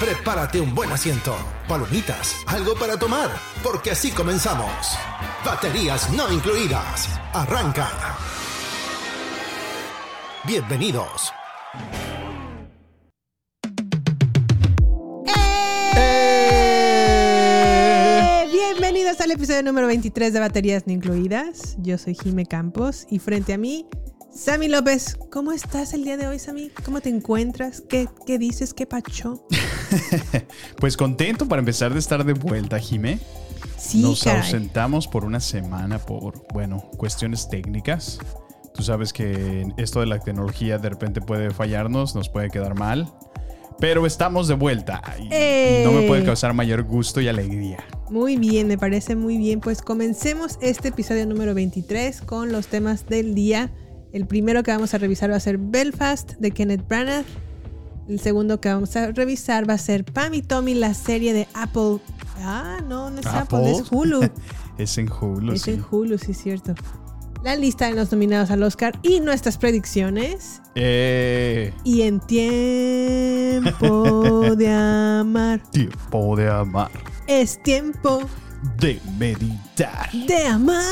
Prepárate un buen asiento, palomitas, algo para tomar, porque así comenzamos. Baterías no incluidas. Arranca. Bienvenidos. ¡Eh! Bienvenidos al episodio número 23 de Baterías No Incluidas. Yo soy Jime Campos y frente a mí, Sammy López. ¿Cómo estás el día de hoy, Sammy? ¿Cómo te encuentras? ¿Qué, qué dices? ¿Qué pacho? Pues contento para empezar de estar de vuelta, Jime. Sí, Nos caray. ausentamos por una semana por, bueno, cuestiones técnicas. Tú sabes que esto de la tecnología de repente puede fallarnos, nos puede quedar mal. Pero estamos de vuelta y, y no me puede ¡Eh! causar mayor gusto y alegría. Muy bien, me parece muy bien. Pues comencemos este episodio número 23 con los temas del día. El primero que vamos a revisar va a ser Belfast de Kenneth Branagh. El segundo que vamos a revisar va a ser Pam y Tommy, la serie de Apple. Ah, no, no es Apple, Apple. es Hulu. Es en Hulu, es sí. en Hulu, sí es cierto. La lista de los nominados al Oscar y nuestras predicciones. Eh, Y en tiempo de amar. tiempo de amar, Es tiempo de meditar. de amar.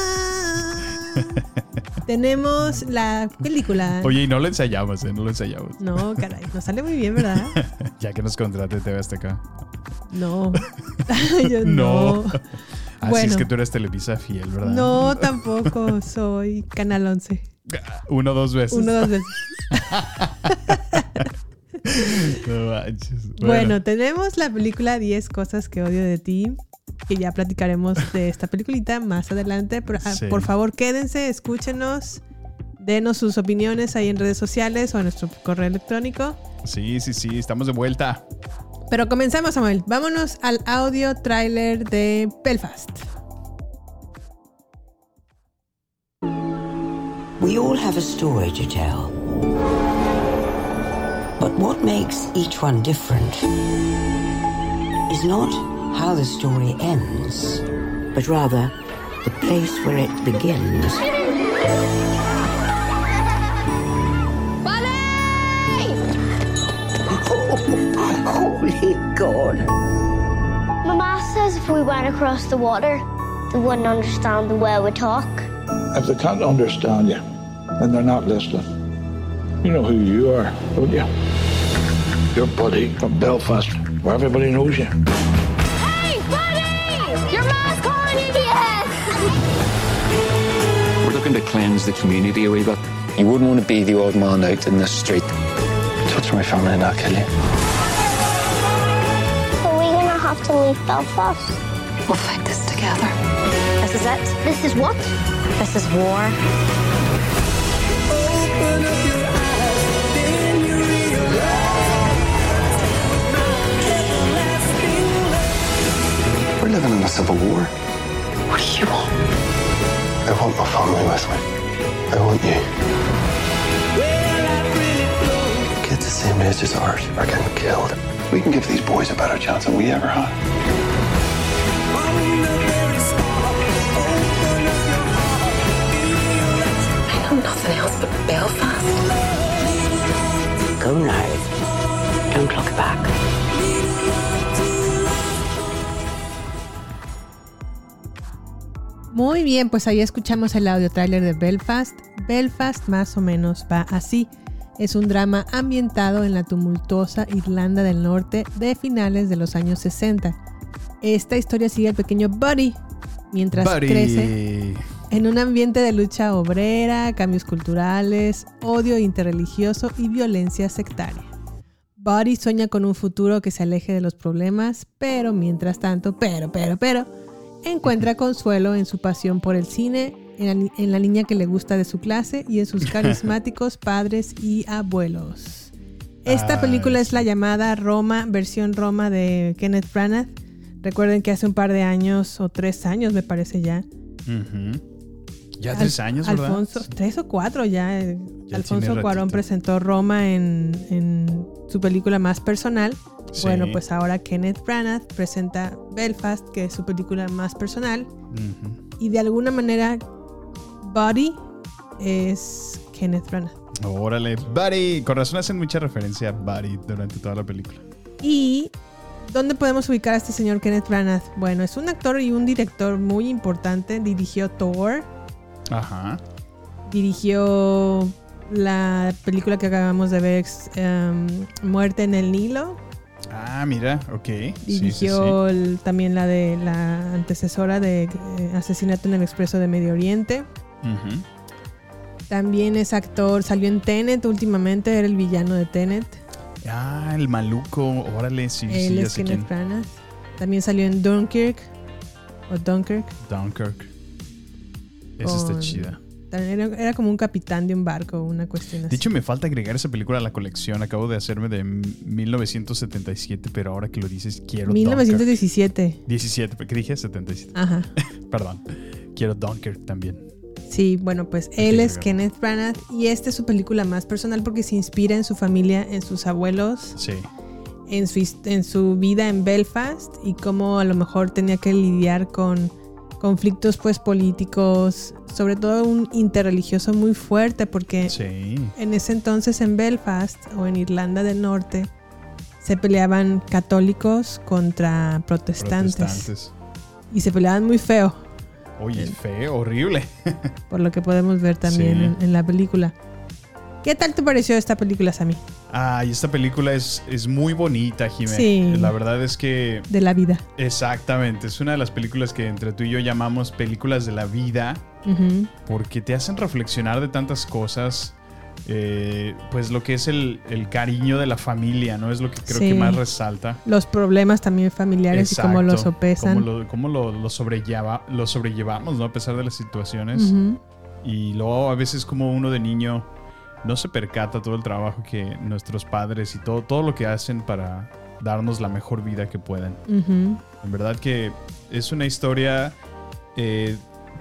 Tenemos la película. Oye, y no lo ensayamos, ¿eh? No lo ensayamos. No, caray, nos sale muy bien, ¿verdad? Ya que nos contrate TV Azteca. No. Yo no. Así Bueno. es que tú eres Televisa fiel, ¿verdad? No, tampoco soy Canal 11. Uno dos veces. Uno, dos veces. No manches. Bueno. tenemos la película 10 cosas que odio de ti, que ya platicaremos de esta peliculita más adelante. Pero, ah, Sí. Por favor, quédense, escúchenos, denos sus opiniones ahí en redes sociales o en nuestro correo electrónico. Sí, sí, sí, estamos de vuelta. Pero comenzamos, Samuel. Vámonos al audio tráiler de Belfast. We all have a story to tell. But what makes each one different is not how the story ends, but rather the place where it begins. Holy God. Mama says if we went across the water, they wouldn't understand the way we talk. If they can't understand you, then they're not listening. You know who you are, don't you? Your buddy from Belfast, where everybody knows you. Looking to cleanse the community a wee bit. You wouldn't want to be the odd man out in the street. Touch my family and I'll kill you. Are we gonna have to leave Belfast? We'll fight this together. This is it. This is what? This is war. We're living in a civil war. What do you want? I want my family with me. I want you. Kids the same age as ours are getting killed. We can give these boys a better chance than we ever had. I know nothing else but Belfast. Go now. Don't look back. Muy bien, pues ahí escuchamos el audio tráiler de Belfast. Belfast más o menos va así. Es un drama ambientado en la tumultuosa Irlanda del Norte de finales de los años 60. Esta historia sigue al pequeño Buddy mientras Buddy. crece En un ambiente de lucha obrera, cambios culturales, odio interreligioso y violencia sectaria. Buddy sueña con un futuro que se aleje de los problemas, pero mientras tanto, pero, pero, pero, encuentra consuelo en su pasión por el cine, en la, en la niña que le gusta de su clase y en sus carismáticos padres y abuelos. Esta Ay, película es la llamada Roma, versión Roma de Kenneth Branagh. Recuerden que hace un par de años, o tres años me parece ya. Ya Al- tres años, ¿verdad? Alfonso, tres o cuatro ya. eh, Ya Alfonso Cuarón ratito. presentó Roma en, en su película más personal. Sí. Bueno, pues ahora Kenneth Branagh presenta Belfast, que es su película más personal. Y de alguna manera, Buddy es Kenneth Branagh. Órale, Buddy. Con razón hacen mucha referencia a Buddy durante toda la película. ¿Y dónde podemos ubicar a este señor Kenneth Branagh? Bueno, es un actor y un director muy importante. Dirigió Thor, Ajá. dirigió la película que acabamos de ver, em, Muerte en el Nilo. Ah, mira, ok. Sí, sí, Dirigió el- también la de la antecesora de eh, Asesinato en el Expreso de Medio Oriente. También es actor, salió en Tenet últimamente, era el villano de Tenet. Ah, el maluco. Órale, sí, sí, Él ya es sé Kenneth. Branagh. También salió en Dunkirk. O Dunkirk. Dunkirk. Esa está chida. Era, era como un capitán de un barco, una cuestión De así. hecho, me falta agregar esa película a la colección. Acabo de hacerme de 1977, pero ahora que lo dices, quiero Dunkirk. 1917. 17, ¿qué dije? 77. Ajá. Perdón. Quiero Dunkirk también. Sí, bueno, pues él es Kenneth Branagh y esta es su película más personal porque se inspira en su familia, en sus abuelos, Sí. en su, en su vida en Belfast y cómo a lo mejor tenía que lidiar con conflictos pues políticos, sobre todo un interreligioso muy fuerte porque Sí. en ese entonces en Belfast o en Irlanda del Norte se peleaban católicos contra protestantes, Protestantes. y se peleaban muy feo, Oye, feo, horrible. por lo que podemos ver también Sí. en, en la película. ¿Qué tal te pareció esta película, Sammy? Ay, esta película es, es muy bonita, Jimé. Sí. La verdad es que De la vida. Exactamente, es una de las películas que entre tú y yo llamamos películas de la vida Ujú. porque te hacen reflexionar de tantas cosas, eh, pues lo que es el, el cariño de la familia, ¿no? Es lo que creo Sí. que más resalta. Los problemas también familiares y cómo Exacto, los sopesan. Cómo lo, cómo lo, lo sobrelleva, lo sobrellevamos, ¿no? A pesar de las situaciones. Ujú. Y luego a veces como uno de niño no se percata todo el trabajo que nuestros padres y todo, todo lo que hacen para darnos la mejor vida que pueden. En verdad que es una historia eh,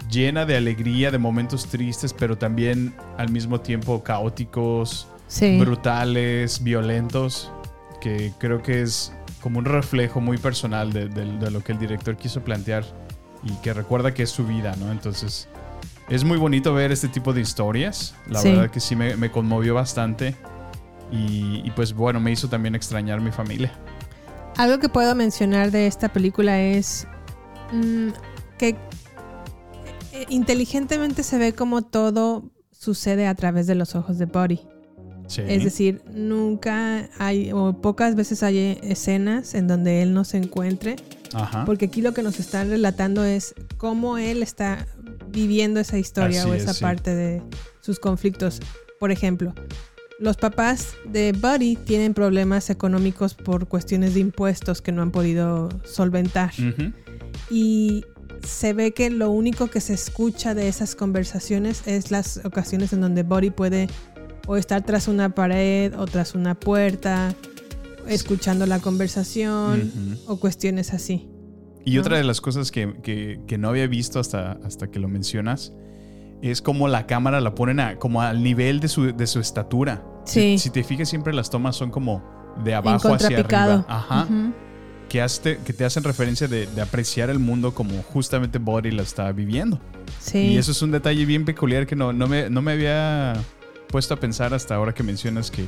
llena de alegría, de momentos tristes, pero también al mismo tiempo caóticos, Sí. brutales, violentos, que creo que es como un reflejo muy personal de, de- de lo que el director quiso plantear y que recuerda que es su vida, ¿no? Entonces es muy bonito ver este tipo de historias. La Sí. verdad que sí me, me conmovió bastante y, y pues bueno, me hizo también extrañar mi familia. Algo que puedo mencionar de esta película es mm, que eh, inteligentemente se ve como todo sucede a través de los ojos de Buddy. Sí. Es decir, nunca hay o pocas veces hay escenas en donde él no se encuentre. Ajá. Porque aquí lo que nos están relatando es cómo él está viviendo esa historia Así o es, esa sí. parte de sus conflictos. Por ejemplo, los papás de Buddy tienen problemas económicos por cuestiones de impuestos que no han podido solventar. Y se ve que lo único que se escucha de esas conversaciones es las ocasiones en donde Buddy puede o estar tras una pared o tras una puerta, escuchando la conversación o cuestiones así. Y otra de las cosas que, que- que no había visto hasta, hasta que lo mencionas es como la cámara la ponen a, como al nivel de su, de su estatura. Sí. Si, si te fijas, siempre las tomas son como de abajo hacia arriba. Ajá. Que, haste- que te hacen referencia de, de apreciar el mundo como justamente Body lo está viviendo. Sí. Y eso es un detalle bien peculiar que no, no, me, no me había puesto a pensar hasta ahora que mencionas que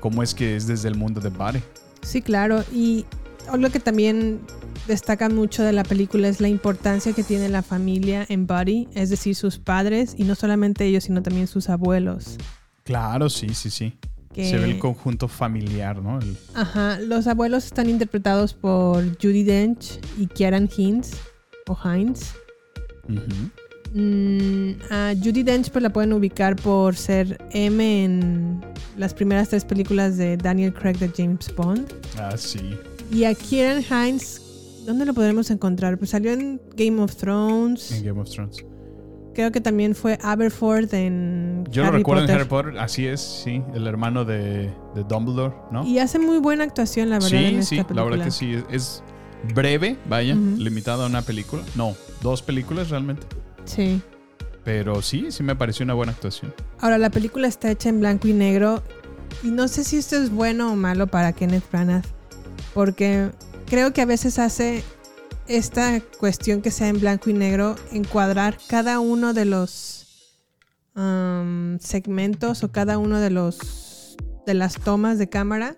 cómo es que es desde el mundo de Body. Sí, claro. Y lo que también destaca mucho de la película es la importancia que tiene la familia en Buddy, es decir, sus padres, y no solamente ellos, sino también sus abuelos. Claro, sí, sí, sí. Que- Se ve el conjunto familiar, ¿no? El- Ajá, los abuelos están interpretados por Judy Dench y Kieran Hines, o Hines. Mm, a Judy Dench pues la pueden ubicar por ser M en las primeras tres películas de Daniel Craig de James Bond. Ah, sí. Y a Kieran Hines, ¿dónde lo podremos encontrar? Pues salió en Game of Thrones. En Game of Thrones. Creo que también fue Aberforth en Yo lo Harry recuerdo Potter. en Harry Potter, así es, sí, el hermano de, de Dumbledore, ¿no? Y hace muy buena actuación, la verdad, en sí, esta sí, la verdad que sí. Es, breve, vaya, Ujú. limitado a una película. No, dos películas realmente. Sí. Pero sí, sí me pareció una buena actuación. Ahora, la película está hecha en blanco y negro. Y no sé si esto es bueno o malo para Kenneth Branagh. Porque creo que a veces hace esta cuestión que sea en blanco y negro, encuadrar cada uno de los um, segmentos o cada uno de los de las tomas de cámara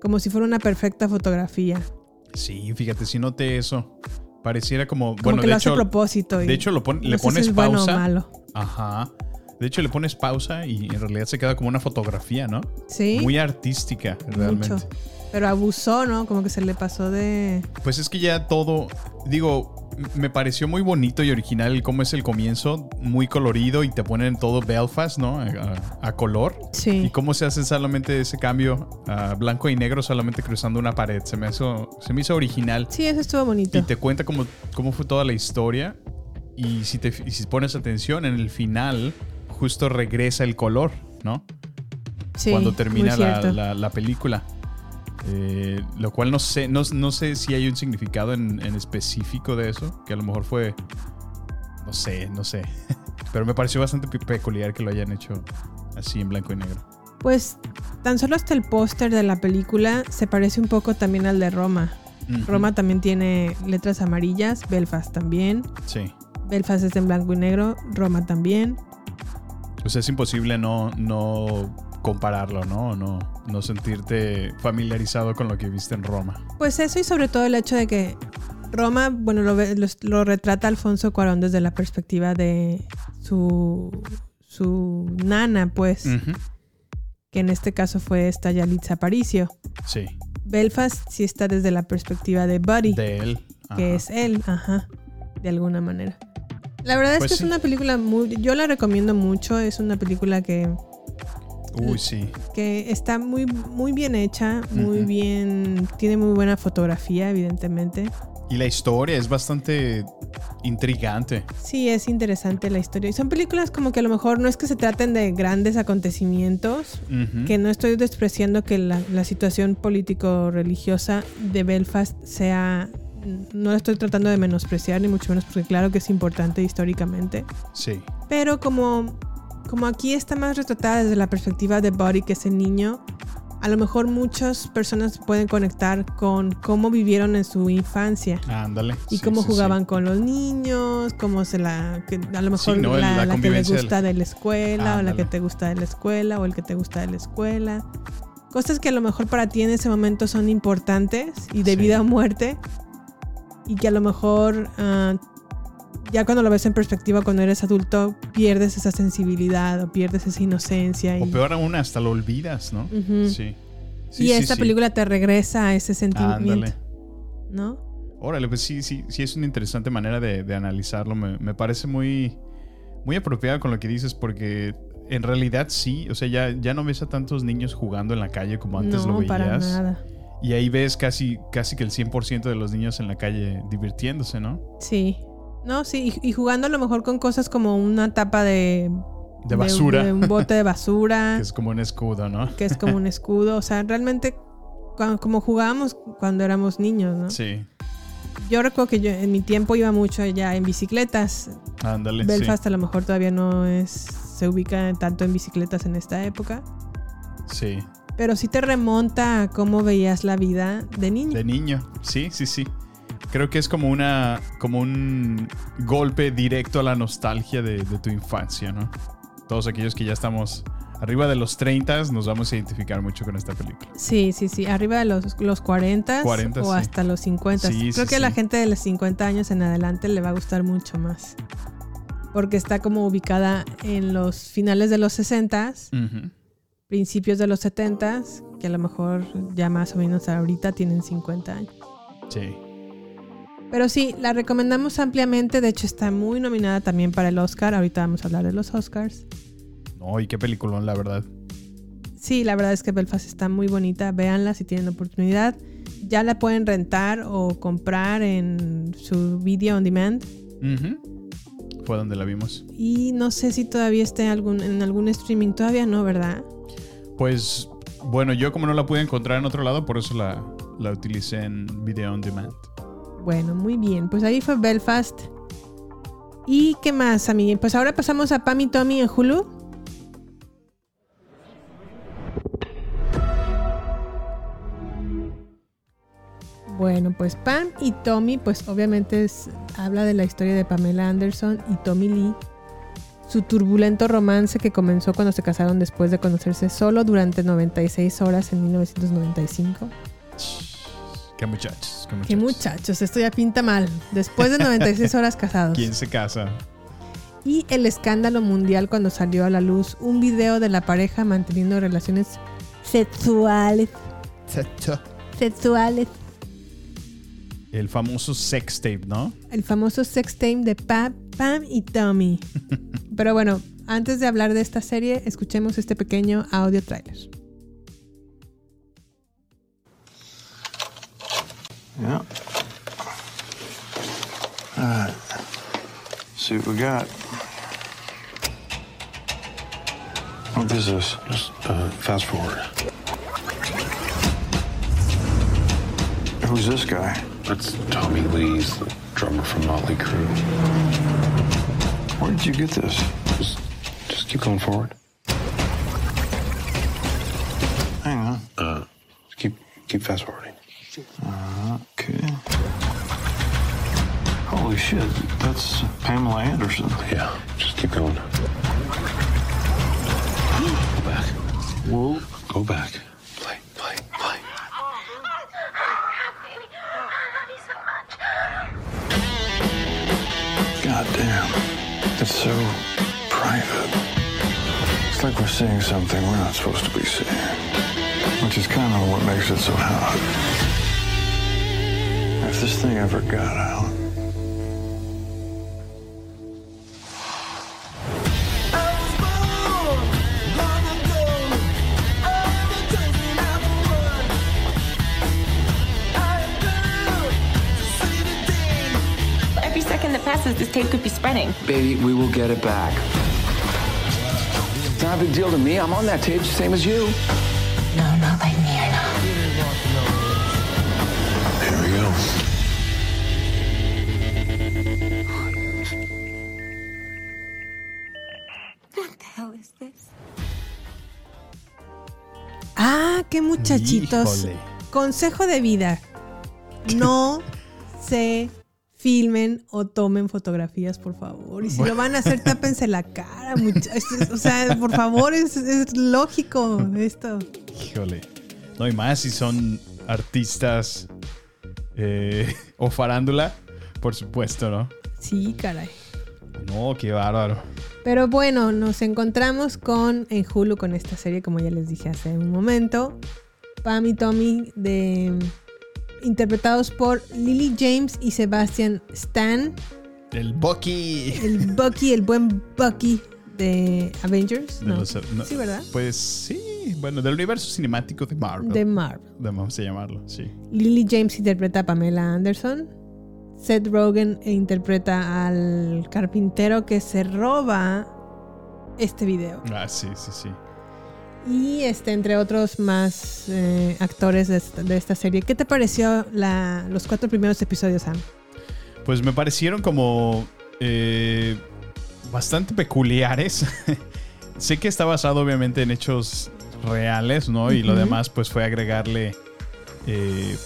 como si fuera una perfecta fotografía. Sí, fíjate, si noté eso. Pareciera como. Como bueno, que de lo hace hecho, a propósito. y De hecho, lo pon- no le sé si pones es bueno o pausa. malo. Ajá. De hecho, le pones pausa y en realidad se queda como una fotografía, ¿no? Sí. Muy artística, realmente. Mucho. Pero abusó, ¿no? Como que se le pasó de... Pues es que ya todo, digo, me pareció muy bonito y original cómo es el comienzo, muy colorido y te ponen todo Belfast, ¿no? A, a color. Sí. Y cómo se hace solamente ese cambio a blanco y negro solamente cruzando una pared. Se me hizo, se me hizo original. Sí, eso estuvo bonito. Y te cuenta cómo, cómo fue toda la historia. Y si, te, y si pones atención, en el final justo regresa el color, ¿no? Sí, Cuando termina la, la- la película. Eh, lo cual no sé, no, no sé si hay un significado en, en específico de eso, que a lo mejor fue, no sé, no sé. Pero me pareció bastante pe- peculiar que lo hayan hecho así en blanco y negro. Pues tan solo hasta el póster de la película se parece un poco también al de Roma. Roma también tiene letras amarillas, Belfast también. Sí. Belfast es en blanco y negro, Roma también. Sea, es imposible no, no compararlo, ¿no? No, no sentirte familiarizado con lo que viste en Roma. Pues eso y sobre todo el hecho de que Roma, bueno, lo, lo- lo retrata Alfonso Cuarón desde la perspectiva de su, su nana, pues, que en este caso fue esta Yalitza Aparicio. Sí. Belfast sí está desde la perspectiva de Buddy. De él. que es él, ajá, de alguna manera. La verdad es Pues que sí. es una película muy, yo la recomiendo mucho, es una película que, Uy, sí. que está muy, muy bien hecha, muy bien, tiene muy buena fotografía, evidentemente. Y la historia es bastante intrigante. Sí, es interesante la historia. Y son películas como que a lo mejor no es que se traten de grandes acontecimientos, que no estoy despreciando que la, la situación político-religiosa de Belfast sea... No la estoy tratando de menospreciar, ni mucho menos, porque claro que es importante históricamente. Sí. Pero como, como aquí está más retratada desde la perspectiva de Buddy, que es el niño, a lo mejor muchas personas pueden conectar con cómo vivieron en su infancia. Ándale. Y Sí, cómo sí, jugaban con los niños, cómo se la... Que a lo mejor Sí, ¿no? la, La la que del- gusta de la escuela, o la que te gusta de la escuela, o el que te gusta de la escuela. Cosas que a lo mejor para ti en ese momento son importantes y de Sí. vida o muerte. Y que a lo mejor ah, ya cuando lo ves en perspectiva, cuando eres adulto, pierdes esa sensibilidad o pierdes esa inocencia. O y- peor aún, hasta lo olvidas, ¿no? Sí. y Sí, esta sí. película te regresa a ese sentimiento. Ándale. ¿No? Órale, pues sí, sí, sí es una interesante manera de, de analizarlo. Me, me parece muy, muy apropiado con lo que dices porque en realidad sí, o sea, ya, ya no ves a tantos niños jugando en la calle como antes no, lo veías. para nada. Y ahí ves casi, casi que el 100% de los niños en la calle divirtiéndose, ¿no? Sí. No, sí, y, y jugando a lo mejor con cosas como una tapa de... De basura. de un bote de basura, que es como un escudo, ¿no? que es como un escudo. O sea, realmente cua- como jugábamos cuando éramos niños, ¿no? Sí, Yo recuerdo que yo en mi tiempo iba mucho allá en bicicletas. ándale. sí. Belfast a lo mejor todavía no es se ubica tanto en bicicletas en esta época. Sí, Pero sí te remonta a cómo veías la vida de niño. de niño. Sí, sí, sí. Creo que es como una como un golpe directo a la nostalgia de, de tu infancia, ¿no? Todos aquellos que ya estamos arriba de los 30 nos vamos a identificar mucho con esta película. Sí, sí, sí. Arriba de los, los 40, 40, o sí. hasta los 50. Sí, Creo sí, que a la gente de los 50 años en adelante le va a gustar mucho más. Porque está como ubicada en los finales de los 60, Ujú. principios de los 70, que a lo mejor ya más o menos ahorita tienen 50 años. Sí. Pero sí, la recomendamos ampliamente. De hecho, está muy nominada también para el Oscar. Ahorita vamos a hablar de los Oscars. No, y qué peliculón, la verdad. Sí, la verdad es que Belfast está muy bonita. Véanla si tienen oportunidad. Ya la pueden rentar o comprar en su video on demand. Ujú. Fue donde la vimos. Y no sé si todavía esté algún, en algún streaming. Todavía no, ¿verdad? Pues bueno, yo como no la pude encontrar en otro lado, por eso la, la utilicé en Video on Demand. Bueno, muy bien. Pues ahí fue Belfast. ¿Y qué más, amiga? Pues ahora pasamos a Pam y Tommy en Hulu. Bueno, pues Pam y Tommy, pues obviamente habla de la historia de Pamela Anderson y Tommy Lee, su turbulento romance que comenzó cuando se casaron después de conocerse solo durante 96 horas en 1995. Qué muchachos, qué muchachos. Qué muchachos, esto ya pinta mal. Después de 96 horas casados. ¿Quién se casa? Y el escándalo mundial cuando salió a la luz un video de la pareja manteniendo relaciones sexuales. Sexuales. El famoso sex tape, ¿no? El famoso sex tape de Pam, Pam y Tommy. Pero bueno, antes de hablar de esta serie, escuchemos este pequeño audio trailer. Yeah. All right. See what we got. What is this? Just uh, fast forward. Who's this guy? That's Tommy Lee's the drummer from Motley Crue. Where did you get this? Just, just keep going forward. Hang on. Uh, keep keep fast forwarding. Okay. Holy shit, that's Pamela Anderson. Yeah, just keep going. Go back. Whoa. Go back. Play, play, play. God damn. It's so private. It's like we're seeing something we're not supposed to be seeing. Which is kind of what makes it so hot. If this thing ever got out. Every second that passes, this tape could be spreading. Baby, we will get it back. It's not a big deal to me. I'm on that tape, same as you. Híjole. Consejo de vida. No se filmen o tomen fotografías, por favor. Y si lo van a hacer, tápense la cara. muchachos. O sea, por favor, es, es lógico esto. Híjole. No, y más si son artistas eh, o farándula, por supuesto, ¿no? Sí, caray. No, qué bárbaro. Pero bueno, nos encontramos con en Hulu con esta serie, como ya les dije hace un momento. Pam y Tommy, de, interpretados por Lily James y Sebastian Stan. El Bucky. El Bucky, el buen Bucky de Avengers. De No. los- no, Sí, ¿verdad? Pues sí, bueno, del universo cinemático de Marvel. De Marvel. Vamos a llamarlo, sí. Lily James interpreta a Pamela Anderson. Seth Rogen interpreta al carpintero que se roba este video. Ah, sí, sí, sí. Y este, entre otros más eh, actores de esta, de esta serie. ¿Qué te pareció la- los cuatro primeros episodios, Sam? Pues me parecieron como eh, bastante peculiares. sé que está basado obviamente en hechos reales, ¿no? Y lo demás pues fue agregarle eh,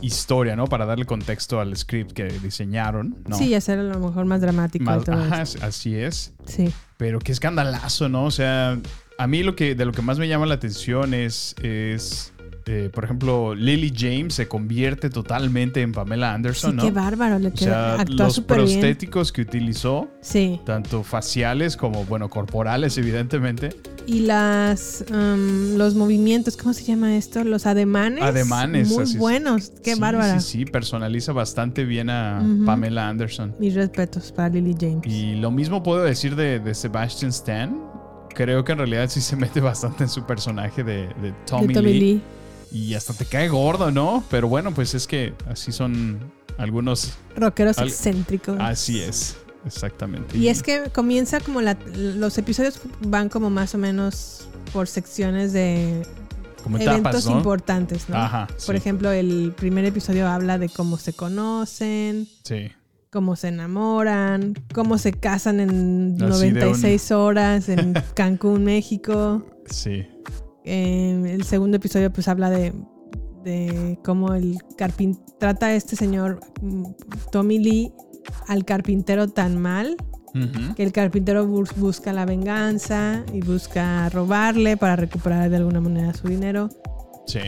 historia, ¿no? Para darle contexto al script que diseñaron, ¿no? Sí, hacer a lo mejor más dramático. Más- todo ajá, así es. Sí. Pero qué escandalazo, ¿no? O sea, a mí lo que de lo que más me llama la atención es, es eh, por ejemplo, Lily James se convierte totalmente en Pamela Anderson, Sí, ¿no? qué bárbaro, le O quedó- sea, actuó los bien. prostéticos que utilizó, Sí. tanto faciales como, bueno, corporales, evidentemente. Y las um, los movimientos, ¿cómo se llama esto? Los ademanes. Ademanes. Muy así buenos. Qué Sí, bárbara. Sí, sí, personaliza bastante bien a. Pamela Anderson. Mis respetos para Lily James. Y lo mismo puedo decir de, de Sebastian Stan. Creo que en realidad sí se mete bastante en su personaje de, de Tommy, De Tommy Lee. Lee. Y hasta te cae gordo, ¿no? Pero bueno, pues es que así son algunos... Rockeros al- excéntricos. Así es, exactamente. Y es que comienza como la, los episodios van como más o menos por secciones de Como eventos ¿no? importantes, ¿no? Ajá, Por ejemplo, el primer episodio habla de cómo se conocen, Sí. Cómo se enamoran, cómo se casan en Así de 96 horas en Cancún, México. Sí. Eh, el segundo episodio pues habla de, de cómo el carpintero trata a este señor mm, Tommy Lee al carpintero tan mal Ujú. que el carpintero bus- busca la venganza y busca robarle para recuperar de alguna manera su dinero. Sí.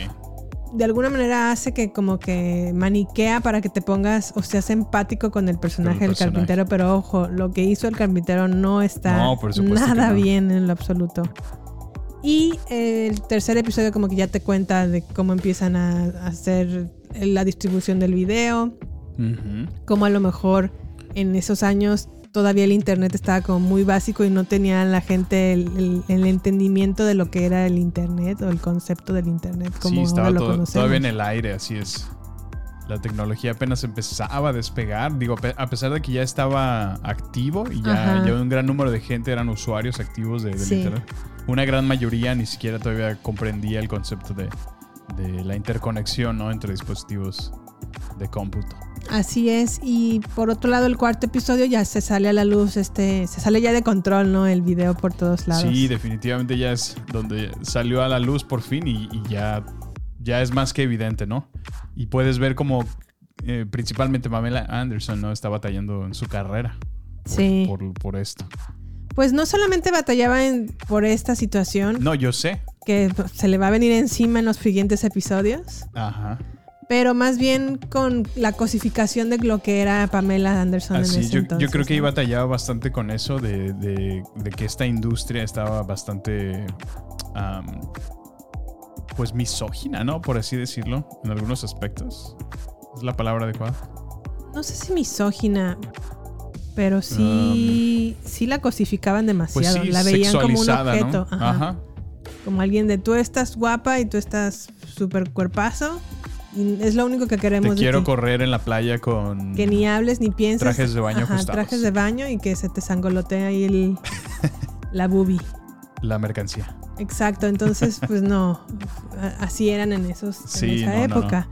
De alguna manera hace que como que maniquea para que te pongas o seas empático con el personaje del carpintero, pero ojo, lo que hizo el carpintero no está No, nada no. bien en lo absoluto. Y el tercer episodio como que ya te cuenta de cómo empiezan a hacer la distribución del video, como a lo mejor en esos años todavía el internet estaba como muy básico y no tenía la gente el, el- el entendimiento de lo que era el internet o el concepto del internet como sí, estaba ahora lo todo- conocemos. todavía en el aire, así es. La tecnología apenas empezaba a despegar. Digo, a pesar de que ya estaba activo y ya, un gran número de gente eran usuarios activos de, del Sí. Internet, una gran mayoría ni siquiera todavía comprendía el concepto de, de la interconexión ¿no? entre dispositivos de cómputo. Así es, y por otro lado el cuarto episodio ya se sale a la luz, este, se sale ya de control, ¿no? El video por todos lados. Sí, definitivamente ya es donde salió a la luz por fin y, y ya, ya es más que evidente, ¿no? Y puedes ver como eh, principalmente Pamela Anderson no está batallando en su carrera Sí. por, por esto. Pues no solamente batallaba en- por esta situación, No, yo sé. que se le va a venir encima en los siguientes episodios, Ajá. Pero más bien con la cosificación de lo que era Pamela Anderson en Así, ese yo, entonces. yo creo que ¿no? ahí batallaba bastante con eso de, de- de que esta industria estaba bastante, pues misógina, ¿no? Por así decirlo, en algunos aspectos. ¿Es la palabra adecuada? No sé si misógina, pero sí, sí la cosificaban Pues demasiado. sí, la veían como un objeto. Ajá. Ajá. Como alguien de tú estás guapa y tú estás súper cuerpazo. Y es lo único que Te queremos de quiero ti. correr en la playa con... Que ni hables ni pienses. Trajes de baño Ajá, trajes de baño y que se te sangolotea ahí el, la boobie. La mercancía. Exacto, entonces pues no, así eran en esos en esa no, no, época.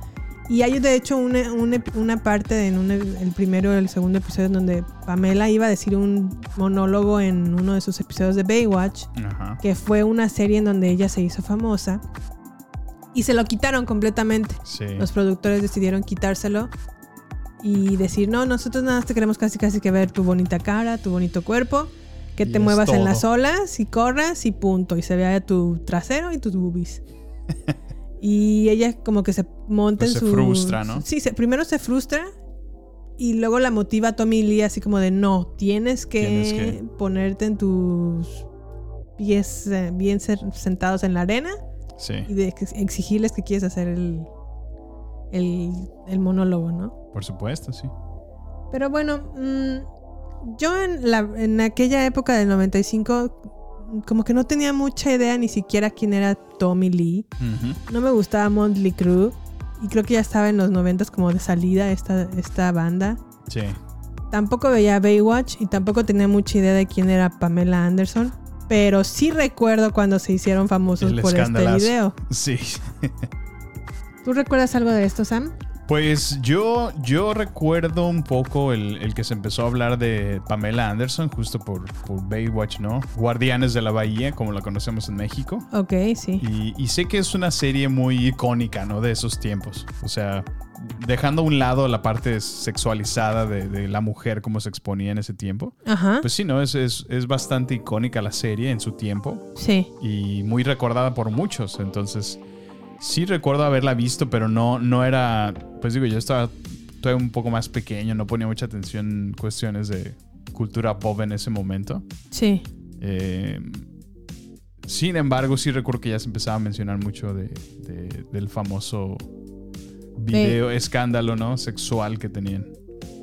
Y hay de hecho una, una- una parte en un- el primero y el segundo episodio donde Pamela iba a decir un monólogo en uno de sus episodios de Baywatch, Ajá. que fue una serie en donde ella se hizo famosa y se lo quitaron completamente. Sí. Los productores decidieron quitárselo y decir, no, nosotros nada más te queremos casi casi que ver tu bonita cara, tu bonito cuerpo, que Y te muevas en las olas y corras y punto, y se vea tu trasero y tus boobies. y ella como que se monta Pues en se su... frustra, ¿no? Sí, se- primero se frustra y luego la motiva a Tommy Lee así como de, no, tienes que, Tienes que- ponerte en tus pies eh, bien ser- sentados en la arena Sí, y de ex- exigirles que quieres hacer el, el, el monólogo, ¿no? por supuesto, sí. Pero bueno, mm, yo en, la, en aquella época del 95 como que no tenía mucha idea ni siquiera quién era Tommy Lee. No me gustaba Motley Crue y creo que ya estaba en los 90 como de salida esta, esta banda. Sí. Tampoco veía Baywatch y tampoco tenía mucha idea de quién era Pamela Anderson. Pero sí recuerdo cuando se hicieron famosos El por este video. Sí. ¿Tú recuerdas algo de esto, Sam? Pues yo, yo recuerdo un poco el, el que se empezó a hablar de Pamela Anderson justo por, por Baywatch, ¿no? Guardianes de la Bahía, como la conocemos en México. Ok, sí. Y, y sé que es una serie muy icónica, ¿no? De esos tiempos. O sea, dejando a un lado la parte sexualizada de, de la mujer como se exponía en ese tiempo. Ajá. Pues sí, ¿no? Es, es, es bastante icónica la serie en su tiempo Sí. y muy recordada por muchos. Entonces, Sí recuerdo haberla visto, pero no, no era. Pues digo, yo estaba todavía un poco más pequeño, no ponía mucha atención en cuestiones de cultura pop en ese momento. Sí. Eh, sin embargo, sí recuerdo que ya se empezaba a mencionar mucho de, de- del famoso video escándalo, ¿no? Sexual que tenían.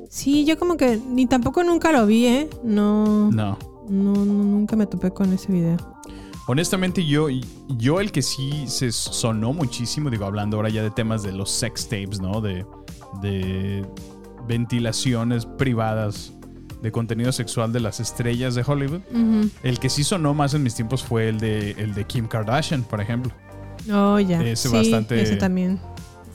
Sí, yo como que ni tampoco nunca lo vi, ¿eh? No. No. No, no, nunca me topé con ese video. Honestamente, yo, yo el que sí se sonó muchísimo, digo, hablando ahora ya de temas de los sex tapes, ¿no? De, de ventilaciones privadas de contenido sexual de las estrellas de Hollywood. El que sí sonó más en mis tiempos fue el de, el de Kim Kardashian, por ejemplo. Oh, ya. Ese sí, bastante- ese también.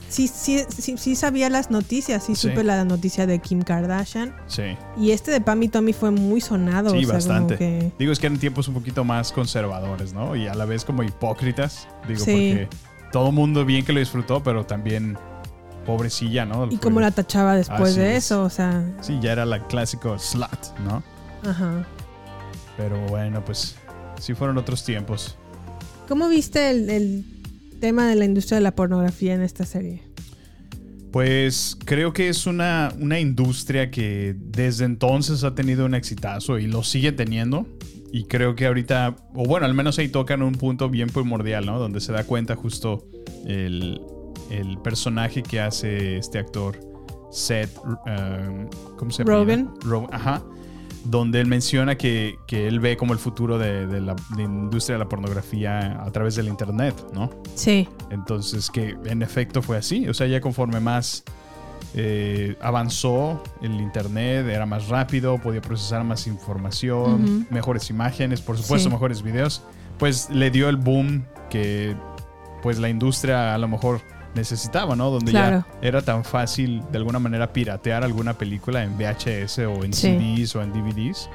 Sí, sí, sí, sí sabía las noticias, sí, supe la noticia de Kim Kardashian. Sí. Y este de Pam y Tommy fue muy sonado. Sí, o sea, bastante. Que, Digo, es que eran tiempos un poquito más conservadores, ¿no? Y a la vez como hipócritas. Digo, porque todo mundo bien que lo disfrutó, pero también pobrecilla, ¿no? y cómo la tachaba después Así de es. eso, o sea. Sí, ya era la clásico slut, ¿no? Ajá. Pero bueno, pues sí fueron otros tiempos. ¿Cómo viste el, el tema de la industria de la pornografía en esta serie? Pues creo que es una, una industria que desde entonces ha tenido un exitazo y lo sigue teniendo. Y creo que ahorita, o bueno, al menos ahí tocan un punto bien primordial, ¿no? Donde se da cuenta justo el, el personaje que hace este actor, Seth, um, ¿cómo se llama? Rogen. Ajá. Donde él menciona que, que él ve como el futuro de, de la, de industria de la pornografía a través del Internet, ¿no? Sí. Entonces, que en efecto fue así. O sea, ya conforme más eh, avanzó el Internet, era más rápido, podía procesar más información, mejores imágenes, por supuesto, Sí. mejores videos. Pues le dio el boom que pues la industria a lo mejor necesitaba, ¿no? Donde Claro. ya era tan fácil de alguna manera piratear alguna película en VHS o en Sí. CDs o en DVDs.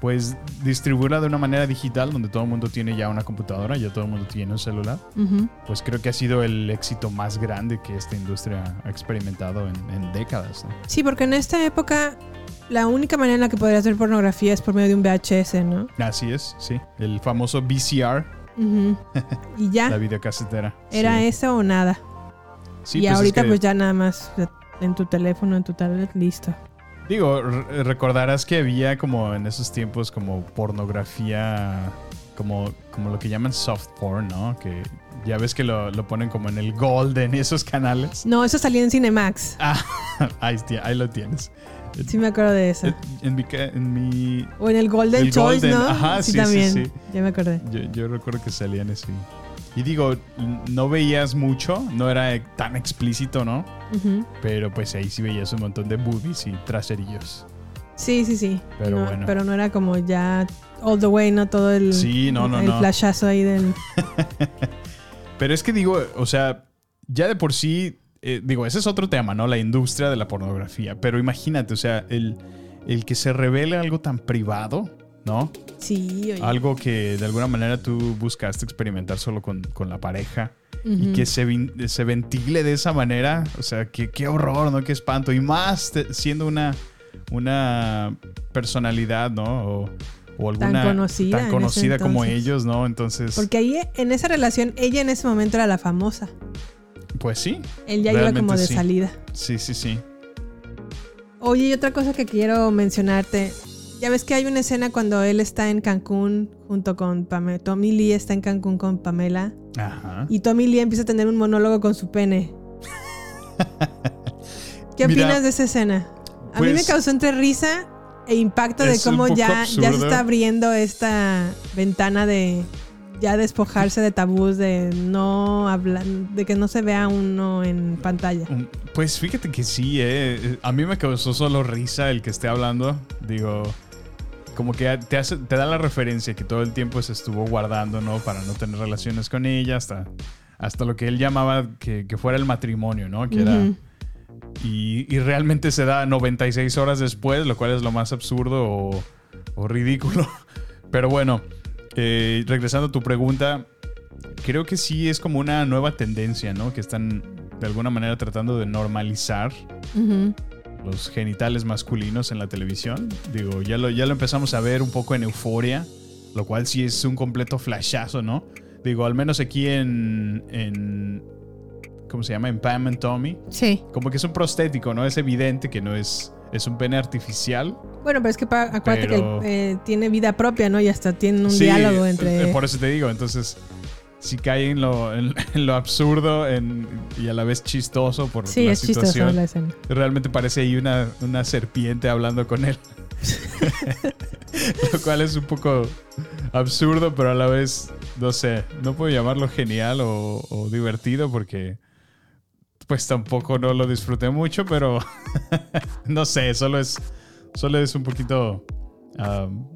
Pues distribuirla de una manera digital donde todo el mundo tiene ya una computadora, ya todo el mundo tiene un celular Ujú. pues creo que ha sido el éxito más grande que esta industria ha experimentado en, en décadas. ¿no? Sí, porque en esta época la única manera en la que podrías ver pornografía es por medio de un VHS, ¿no? Así es, sí. El famoso VCR, Ujú. Y ya. la videocasetera. Era sí. eso o nada. Sí, y pues es ahorita que- pues ya nada más en tu teléfono, en tu tablet, listo. Digo, re- recordarás que había como en esos tiempos como pornografía, como, como lo que llaman soft porn, ¿no? Que ya ves que lo, lo ponen como en el Golden y esos canales. No, eso salía en Cinemax. Ah, ahí, ahí lo tienes. Sí me acuerdo de eso. En mi, en mi O en el Golden el Choice, Golden, ¿no? Ajá, sí, sí, también. sí. Ya me acordé. Yo, yo recuerdo que salían así. Y digo, no veías mucho, no era tan explícito, ¿no? Pero pues ahí sí veías un montón de boobies y traserillos. Sí, sí, sí. Pero No, bueno. Pero no era como ya all the way, no todo el, Sí, no, no, el no. flashazo ahí del... Pero es que digo, o sea, ya de por sí, eh, digo, ese es otro tema, ¿no? La industria de la pornografía. Pero imagínate, o sea, el, el que se revele algo tan privado, ¿no? Sí, oye. Algo que de alguna manera tú buscaste experimentar solo con, con la pareja. Y que se, se ventile de esa manera. O sea, que, qué horror, ¿no? Qué espanto. Y más te- siendo una, una personalidad, ¿no? O, o Tan alguna conocida tan conocida como ellos, ¿no? Entonces, Porque ahí en esa relación, ella en ese momento era la famosa. pues sí. Él ya iba como de sí. salida. Sí, sí, sí. Oye, y otra cosa que quiero mencionarte. Ya ves que hay una escena cuando él está en Cancún junto con Pamela. Tommy Lee está en Cancún con Pamela. Ajá. Y Tommy Lee empieza a tener un monólogo con su pene. ¿Qué Mira, opinas de esa escena? A mí me pues, causó entre risa e impacto de cómo ya, ya se está abriendo esta ventana de ya despojarse de tabús, de no hablar, de que no se vea uno en pantalla. Um, Pues fíjate que sí, eh. A mí me causó solo risa el que esté hablando. Digo, como que te, hace, te da la referencia que todo el tiempo se estuvo guardando, ¿no? Para no tener relaciones con ella, hasta, hasta lo que él llamaba que, que fuera el matrimonio, ¿no? Que era. Ujú. Y, y realmente se da 96 horas después, lo cual es lo más absurdo o, o ridículo. Pero bueno, eh, regresando a tu pregunta, creo que sí es como una nueva tendencia, ¿no? Que están de alguna manera tratando de normalizar Ujú. Los genitales masculinos en la televisión. Digo, ya lo, ya lo empezamos a ver un poco en euforia, lo cual sí es un completo flashazo, ¿no? Digo, al menos aquí en, en ¿cómo se llama? En Pam and Tommy. Sí. Como que es un prostético, ¿no? Es evidente que no es, es un pene artificial. Bueno, pero es que pa- acuérdate Pero- que eh, tiene vida propia, ¿no? Y hasta tienen un Sí, diálogo eh, entre. Por eso te digo, entonces, si cae en lo, en, en lo absurdo en- y a la vez chistoso por Sí, la es chistoso situación, la escena. realmente parece ahí una, una serpiente hablando con él. lo cual es un poco absurdo, pero a la vez, no sé, no puedo llamarlo genial o, o divertido porque pues tampoco no lo disfruté mucho, pero no sé, solo es, solo es un poquito... um,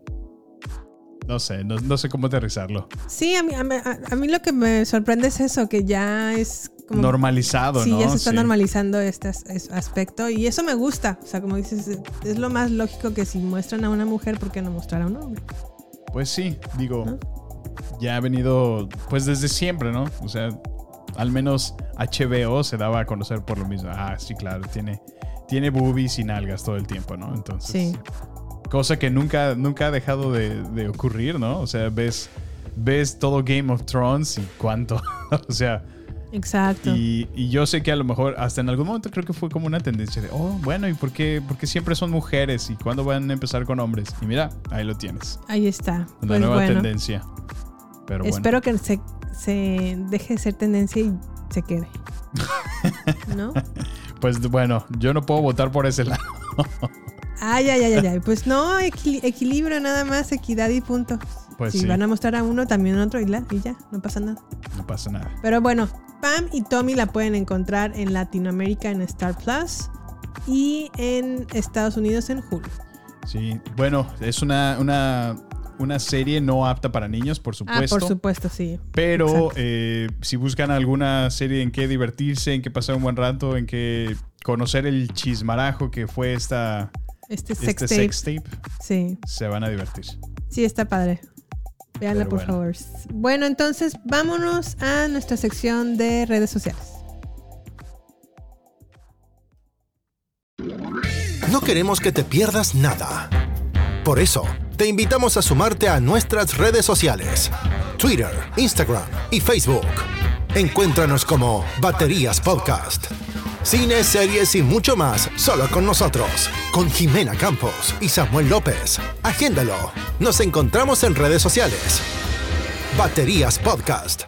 no sé, no, no sé cómo aterrizarlo. Sí, a mí, a, mí, a- mí lo que me sorprende es eso, que ya es como. Normalizado, Sí, ¿no? ya se está Sí. normalizando este as- es- aspecto y eso me gusta. O sea, como dices, es- es lo más lógico que si muestran a una mujer, ¿por qué no mostrar a un hombre? Pues sí, digo, ya ha venido, pues desde siempre, ¿no? O sea, al menos HBO se daba a conocer por lo mismo. Ah, sí, claro, tiene, tiene boobies y nalgas todo el tiempo, ¿no? Entonces, Sí. Cosa que nunca, nunca ha dejado de, de ocurrir, ¿no? O sea, ves, ves todo Game of Thrones y cuánto, o sea, Exacto. y, y yo sé que a lo mejor hasta en algún momento creo que fue como una tendencia de, oh, bueno, ¿y por qué, por qué siempre son mujeres y cuándo van a empezar con hombres? Y mira, ahí lo tienes. Ahí está. Una Pues nueva bueno, tendencia. Pero bueno. espero que se, se deje de ser tendencia y se quede. ¿No? Pues bueno, yo no puedo votar por ese lado. Ay, ay, ay, ay, ay. Pues no, equili- equilibrio nada más, equidad y punto. Pues si sí. van a mostrar a uno, también a otro y, la- y ya, no pasa nada. No pasa nada. Pero bueno, Pam y Tommy la pueden encontrar en Latinoamérica en Star Plus y en Estados Unidos en Hulu. Sí, bueno, es una, una, una serie no apta para niños, por Ah, supuesto. por supuesto, sí. Pero eh, si buscan alguna serie en que divertirse, en que pasar un buen rato, en que conocer el chismarajo que fue esta, Este este sex tape. sex tape, Sí, se van a divertir. sí, está padre. Véanla, Pero por bueno. favor. Bueno, entonces vámonos a nuestra sección de redes sociales. No queremos que te pierdas nada. Por eso, te invitamos a sumarte a nuestras redes sociales. Twitter, Instagram y Facebook. Encuéntranos como Baterías Podcast. Cine, series y mucho más solo con nosotros. Con Jimena Campos y Samuel López. Agéndalo. Nos encontramos en redes sociales. Baterías Podcast.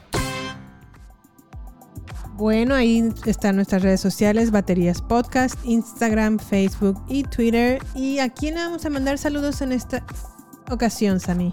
Bueno, ahí están nuestras redes sociales, Baterías Podcast, Instagram, Facebook y Twitter. ¿Y a quién le vamos a mandar saludos en esta ocasión, Sammy?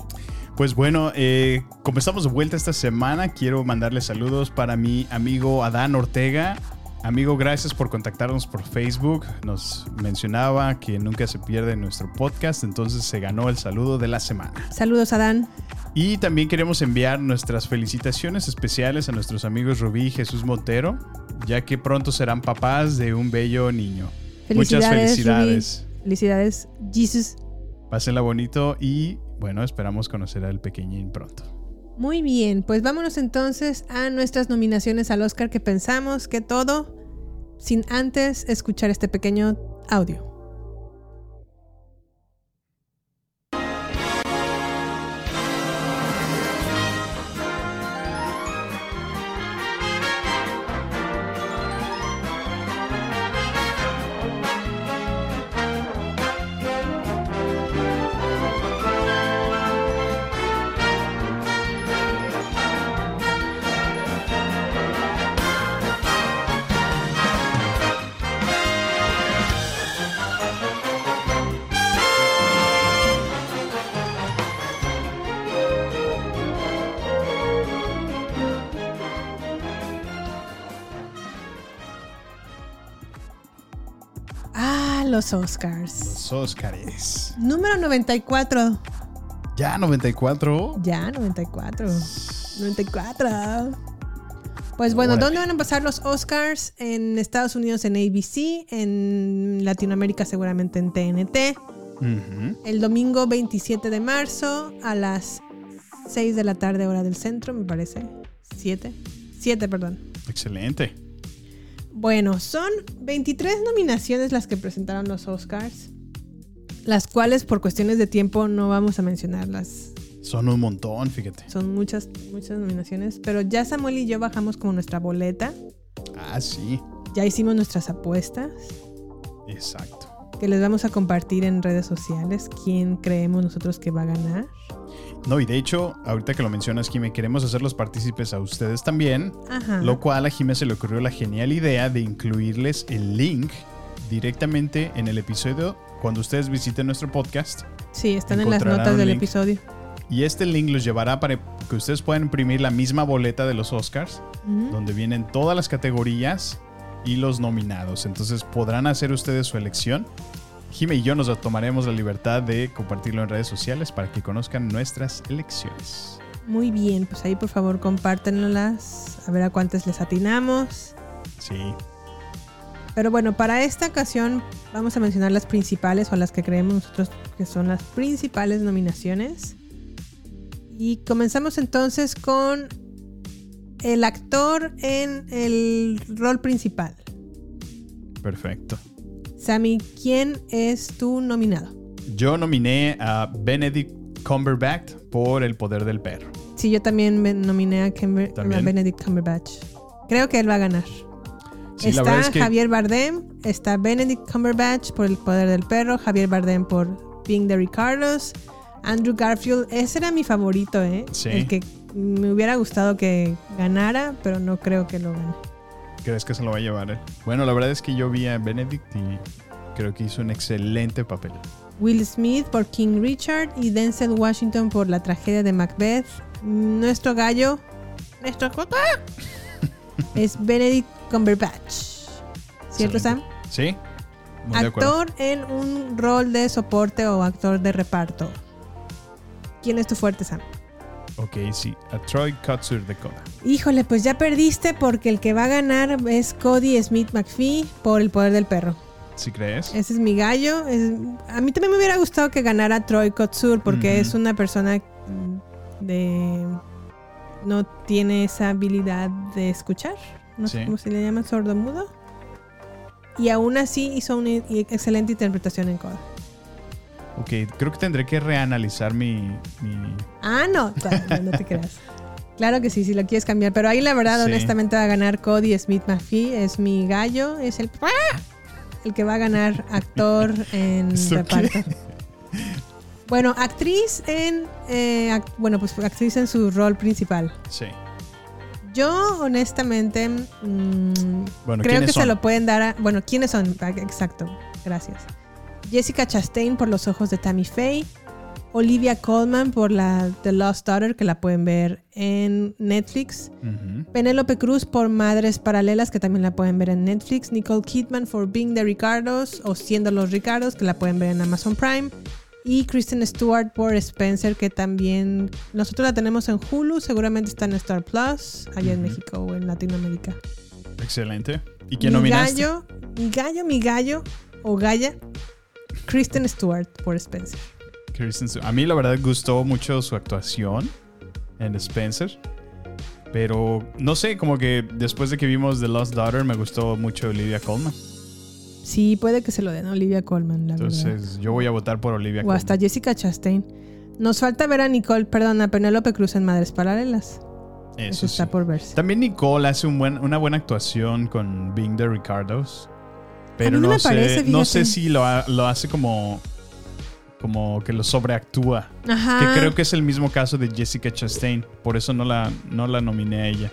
Pues bueno, eh, como estamos de vuelta esta semana, quiero mandarle saludos para mi amigo Adán Ortega. Amigo, gracias por contactarnos por Facebook. Nos mencionaba que nunca se pierde nuestro podcast, entonces se ganó el saludo de la semana. Saludos, Adán. Y también queremos enviar nuestras felicitaciones especiales a nuestros amigos Rubí y Jesús Montero, ya que pronto serán papás de un bello niño. Muchas felicidades. Rubí. Felicidades, Jesus. Pásenla bonito y bueno, esperamos conocer al pequeñín pronto. Muy bien, pues vámonos entonces a nuestras nominaciones al Oscar que pensamos que todo, sin antes escuchar este pequeño audio. Los Oscars. Los Óscares. Número 94. Ya 94. Ya, 94. 94. Pues bueno, Órale. ¿dónde van a pasar los Oscars? En Estados Unidos en ABC, en Latinoamérica seguramente en TNT. El domingo 27 de marzo a las 6 de la tarde hora del centro, me parece. 7. 7, perdón. Excelente. Bueno, son 23 nominaciones las que presentaron los Oscars, las cuales por cuestiones de tiempo no vamos a mencionarlas. Son un montón, fíjate. Son muchas, muchas nominaciones. Pero ya Samuel y yo bajamos como nuestra boleta. Ah, sí. Ya hicimos nuestras apuestas. Exacto. Que les vamos a compartir en redes sociales. ¿Quién creemos nosotros que va a ganar? No, y de hecho, ahorita que lo mencionas, Jime, queremos hacerlos partícipes a ustedes también. Ajá. Lo cual a Jime se le ocurrió la genial idea de incluirles el link directamente en el episodio cuando ustedes visiten nuestro podcast. Sí, están en las notas del link. episodio. Y este link los llevará para que ustedes puedan imprimir la misma boleta de los Oscars, donde vienen todas las categorías y los nominados. Entonces podrán hacer ustedes su elección. Jime y yo nos tomaremos la libertad de compartirlo en redes sociales para que conozcan nuestras elecciones. Muy bien, pues ahí por favor compártenlas. A ver a cuántas les atinamos. Sí. Pero bueno, para esta ocasión vamos a mencionar las principales o las que creemos nosotros que son las principales nominaciones. Y comenzamos entonces con el actor en el rol principal. Perfecto. Sammy, ¿quién es tu nominado? Yo nominé a Benedict Cumberbatch por El Poder del Perro. Sí, yo también nominé a, Cumber- a ¿También? Benedict Cumberbatch. Creo que él va a ganar. Sí, está es que- Javier Bardem, está Benedict Cumberbatch por El Poder del Perro, Javier Bardem por Being the Ricardos, Andrew Garfield, ese era mi favorito, ¿eh? Sí. El que me hubiera gustado que ganara, pero no creo que lo gane. ¿Crees que se lo va a llevar? eh? Bueno, la verdad es que yo vi a Benedict y creo que hizo un excelente papel. Will Smith por King Richard y Denzel Washington por la tragedia de Macbeth. Nuestro gallo, nuestro coca, es Benedict Cumberbatch. ¿Cierto, Sam? ¿Sí? Muy de acuerdo. Actor en un rol de soporte o actor de reparto. ¿Quién es tu fuerte, Sam? Ok, sí. A Troy Kotsur de Coda. Híjole, pues ya perdiste porque el que va a ganar es Cody Smith McPhee por el poder del perro. ¿Sí crees? Ese es mi gallo. Es- a mí también me hubiera gustado que ganara Troy Kotsur porque es una persona de... No tiene esa habilidad de escuchar. No sé Sí. cómo se le llama, sordomudo. Y aún así hizo una excelente interpretación en Coda. Ok, creo que tendré que reanalizar mi... mi... Ah, no, no, no te creas. Claro que sí, si lo quieres cambiar. Pero ahí la verdad, Sí. honestamente, va a ganar Cody Smith McPhee. Es mi gallo. Es el, el que va a ganar actor en ¿Eso reparto. Bueno, actriz en. eh, act- bueno, pues actriz en su rol principal. Sí. Yo, honestamente, mm, Bueno, creo ¿quiénes que se lo pueden dar a. Bueno, ¿quiénes son? Ah, Exacto, gracias. Jessica Chastain por Los Ojos de Tammy Faye. Olivia Colman por la The Lost Daughter, que la pueden ver en Netflix. Penélope Cruz por Madres Paralelas, que también la pueden ver en Netflix. Nicole Kidman por Being the Ricardos o Siendo los Ricardos, que la pueden ver en Amazon Prime. Y Kristen Stewart por Spencer, que también nosotros la tenemos en Hulu, seguramente está en Star Plus, allá en México o en Latinoamérica. Excelente. ¿Y quién mi nominaste? gallo, mi gallo, mi gallo o galla, Kristen Stewart por Spencer. Kristen Stewart. A mí la verdad gustó mucho su actuación en Spencer. Pero no sé, como que después de que vimos The Lost Daughter me gustó mucho Olivia Colman. Sí, puede que se lo den a Olivia Colman, la verdad. Entonces yo voy a votar por Olivia O Colman. hasta Jessica Chastain. Nos falta ver a Nicole, perdón, a Penélope Cruz en Madres Paralelas. Eso, está sí. por verse. También Nicole hace un buen, una buena actuación con Being the Ricardos. Pero no no, me sé, parece, no sé si lo, ha- lo hace como, como que lo sobreactúa. Ajá. Que creo que es el mismo caso de Jessica Chastain. Por eso no la, no la nominé a ella.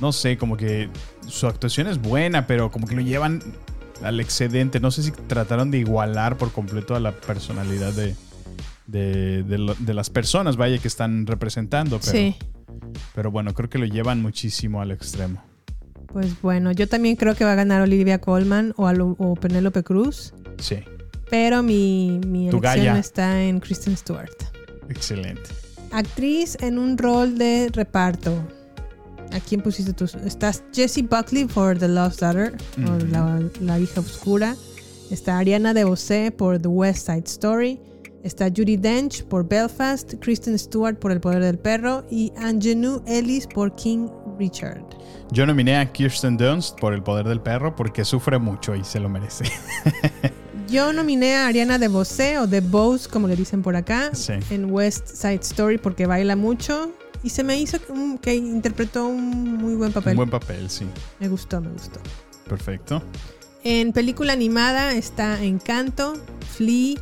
No sé, como que su actuación es buena, pero como que lo llevan al excedente. No sé si trataron de igualar por completo a la personalidad de, de, de lo- de las personas, vaya, que están representando. Pero, Sí. pero bueno, creo que lo llevan muchísimo al extremo. Pues bueno, yo también creo que va a ganar Olivia Colman o, o Penélope Cruz. Sí, Pero mi, mi elección está en Kristen Stewart. excelente. Actriz en un rol de reparto. ¿A quién pusiste tú? Estás Jessie Buckley por The Lost Daughter, Ujú. la, la hija oscura. Está Ariana DeBose por The West Side Story. Está Judy Dench por Belfast, Kristen Stewart por El Poder del Perro y Angelou Ellis por King Richard. Yo nominé a Kirsten Dunst por El Poder del Perro porque sufre mucho y se lo merece. Yo nominé a Ariana de Bose o de Bose, como le dicen por acá, Sí. en West Side Story porque baila mucho y se me hizo que- que interpretó un muy buen papel. Un buen papel, sí. Me gustó, me gustó. Perfecto. En película animada está Encanto, Flea,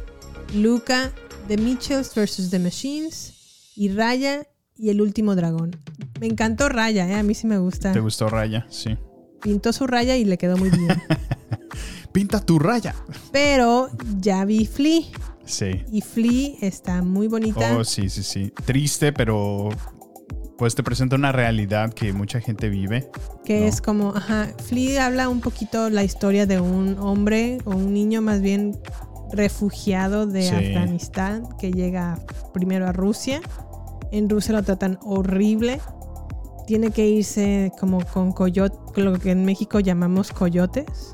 Luca, The Mitchells vs. The Machines y Raya y El Último Dragón. Me encantó Raya, ¿eh? a mí sí me gusta. ¿Te gustó Raya? Sí. Pintó su raya y le quedó muy bien. Pinta tu raya. Pero ya vi Flea Sí. y Flea está muy bonita. Oh, sí, sí, sí. Triste, pero pues te presenta una realidad que mucha gente vive. Que ¿no? es como, ajá, Flea habla un poquito la historia de un hombre o un niño más bien refugiado de Sí. Afganistán que llega primero a Rusia. En Rusia lo tratan horrible. Tiene que irse como con coyote, lo que en México llamamos coyotes,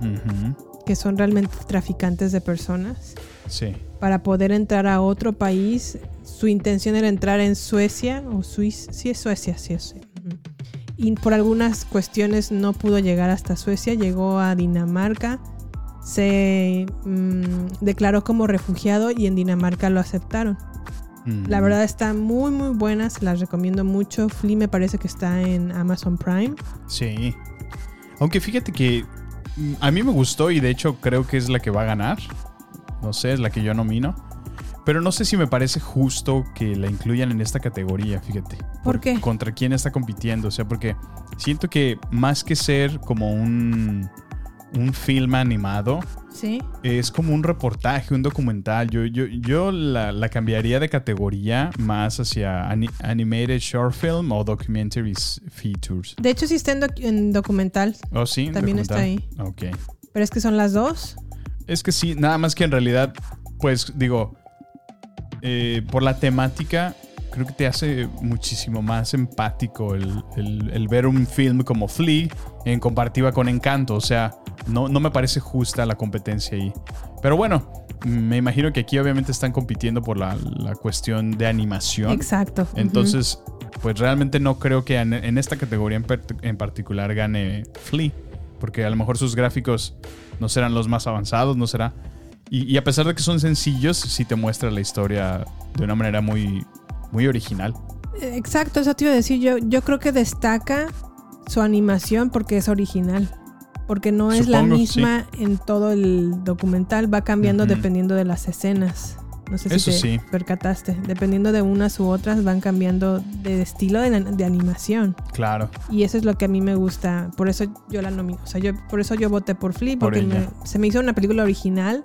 que son realmente traficantes de personas. Sí. Para poder entrar a otro país, su intención era entrar en Suecia o Suiza. Sí, es Suecia, sí es. Y por algunas cuestiones no pudo llegar hasta Suecia, llegó a Dinamarca, se mm, declaró como refugiado y en Dinamarca lo aceptaron. La verdad está muy muy buena, se las recomiendo mucho. Flea me parece que está en Amazon Prime. Sí. Aunque fíjate que mm, a mí me gustó y de hecho creo que es la que va a ganar. No sé, es la que yo nomino. Pero no sé si me parece justo que la incluyan en esta categoría, fíjate. ¿Por qué? ¿Contra quién está compitiendo? O sea, porque siento que más que ser como un, un film animado, Sí. es como un reportaje, un documental. Yo, yo, yo la, la cambiaría de categoría más hacia ani- animated short film o documentary features. De hecho sí está en, doc- en documental, Oh, sí, También está documental. Ok. pero es que son las dos. Es que sí, nada más que en realidad, pues digo, eh, por la temática, creo que te hace muchísimo más empático el, el- el ver un film como Flea en comparativa con Encanto. O sea, no, no me parece justa la competencia ahí. Pero bueno, me imagino que aquí obviamente están compitiendo por la, la cuestión de animación. Exacto. Entonces, pues realmente no creo que en, en esta categoría en, en particular gane Flea, porque a lo mejor sus gráficos no serán los más avanzados, no será. Y, y a pesar de que son sencillos, sí te muestra la historia de una manera muy, muy original. Exacto, eso te iba a decir. Yo, yo creo que destaca su animación porque es original. Porque no es la misma en todo el documental, va cambiando dependiendo de las escenas. No sé si te sí. percataste. Dependiendo de unas u otras, van cambiando de estilo de, de animación. Claro. Y eso es lo que a mí me gusta. Por eso yo la nomino. O sea, yo, por eso yo voté por Flea, Por porque me- se me hizo una película original.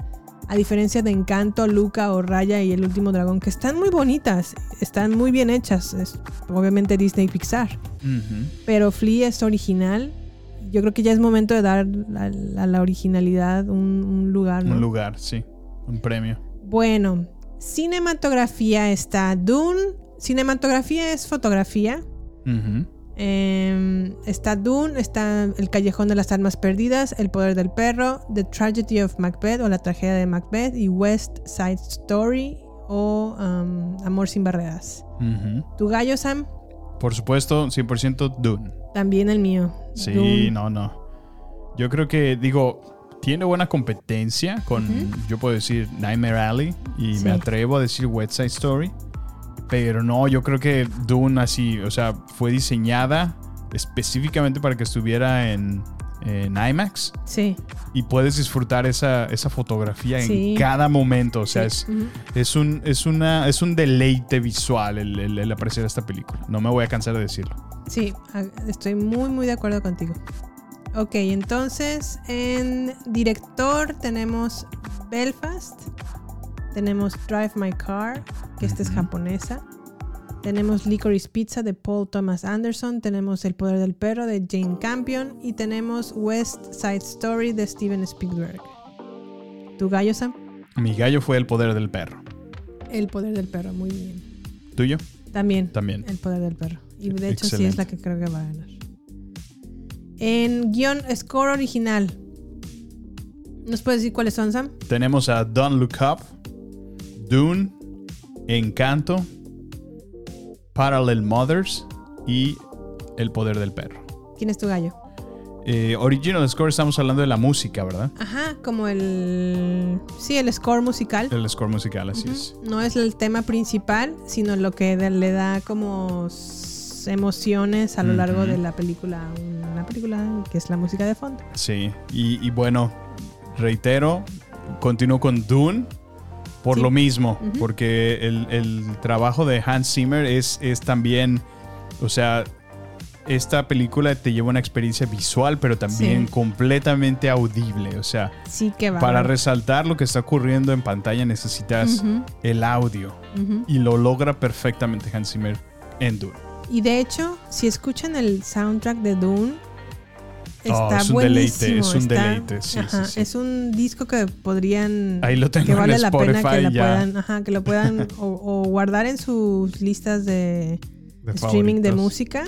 A diferencia de Encanto, Luca o Raya y El último dragón, que están muy bonitas, están muy bien hechas. Es obviamente Disney y Pixar. Pero Flea es original. Yo creo que ya es momento de dar a la, a la originalidad un, un lugar. ¿no? Un lugar, sí. Un premio. Bueno, cinematografía está Dune. Cinematografía es fotografía. Eh, está Dune, está El Callejón de las Almas Perdidas, El Poder del Perro, The Tragedy of Macbeth o La Tragedia de Macbeth y West Side Story o um, Amor sin Barreras. ¿Tu gallo, Sam? Por supuesto, 100% Dune. También el mío. Sí, no, no. Yo creo que, digo, tiene buena competencia con, yo puedo decir, Nightmare Alley y Sí. me atrevo a decir West Side Story. Pero no, yo creo que Dune así, o sea, fue diseñada específicamente para que estuviera en, en IMAX Sí. y puedes disfrutar esa, esa fotografía Sí. en cada momento. O sea, Sí. es, es, un, es, una, es un deleite visual el, el- el apreciar esta película. No me voy a cansar de decirlo. Sí, estoy muy, muy de acuerdo contigo. Ok, entonces en director tenemos Belfast, tenemos Drive My Car, que esta es japonesa, tenemos Licorice Pizza de Paul Thomas Anderson, tenemos El Poder del Perro de Jane Campion y tenemos West Side Story de Steven Spielberg. ¿Tu gallo, Sam? Mi gallo fue el poder del perro. El Poder del Perro, muy bien. ¿Tuyo? También. También. El poder del perro. Y de hecho sí es la que creo que va a ganar. En guion score original. ¿Nos puedes decir cuáles son, Sam? Tenemos a Don't Look Up, Dune, Encanto, Parallel Mothers y El Poder del Perro. ¿Quién es tu gallo? Eh, original Score, estamos hablando de la música, ¿verdad? Ajá, como el. Sí, el score musical. El score musical, así es. No es el tema principal, sino lo que le da como emociones a lo largo de la película. Una película que es la música de fondo. Sí, y, y bueno, reitero, continúo con Dune por Sí. lo mismo, porque el, el trabajo de Hans Zimmer es, es también, o sea, esta película te lleva una experiencia visual, pero también Sí. completamente audible, o sea, Sí, que va. para resaltar lo que está ocurriendo en pantalla necesitas el audio y lo logra perfectamente Hans Zimmer en Dune. Y de hecho, si escuchan el soundtrack de Dune, Oh, está es un buenísimo. deleite, es un está- deleite, sí, ajá, sí, sí. Es un disco que podrían. Ahí lo tengo que en vale la pena que ya. puedan, ajá, que lo puedan o, o guardar en sus listas de, De streaming de favoritos. música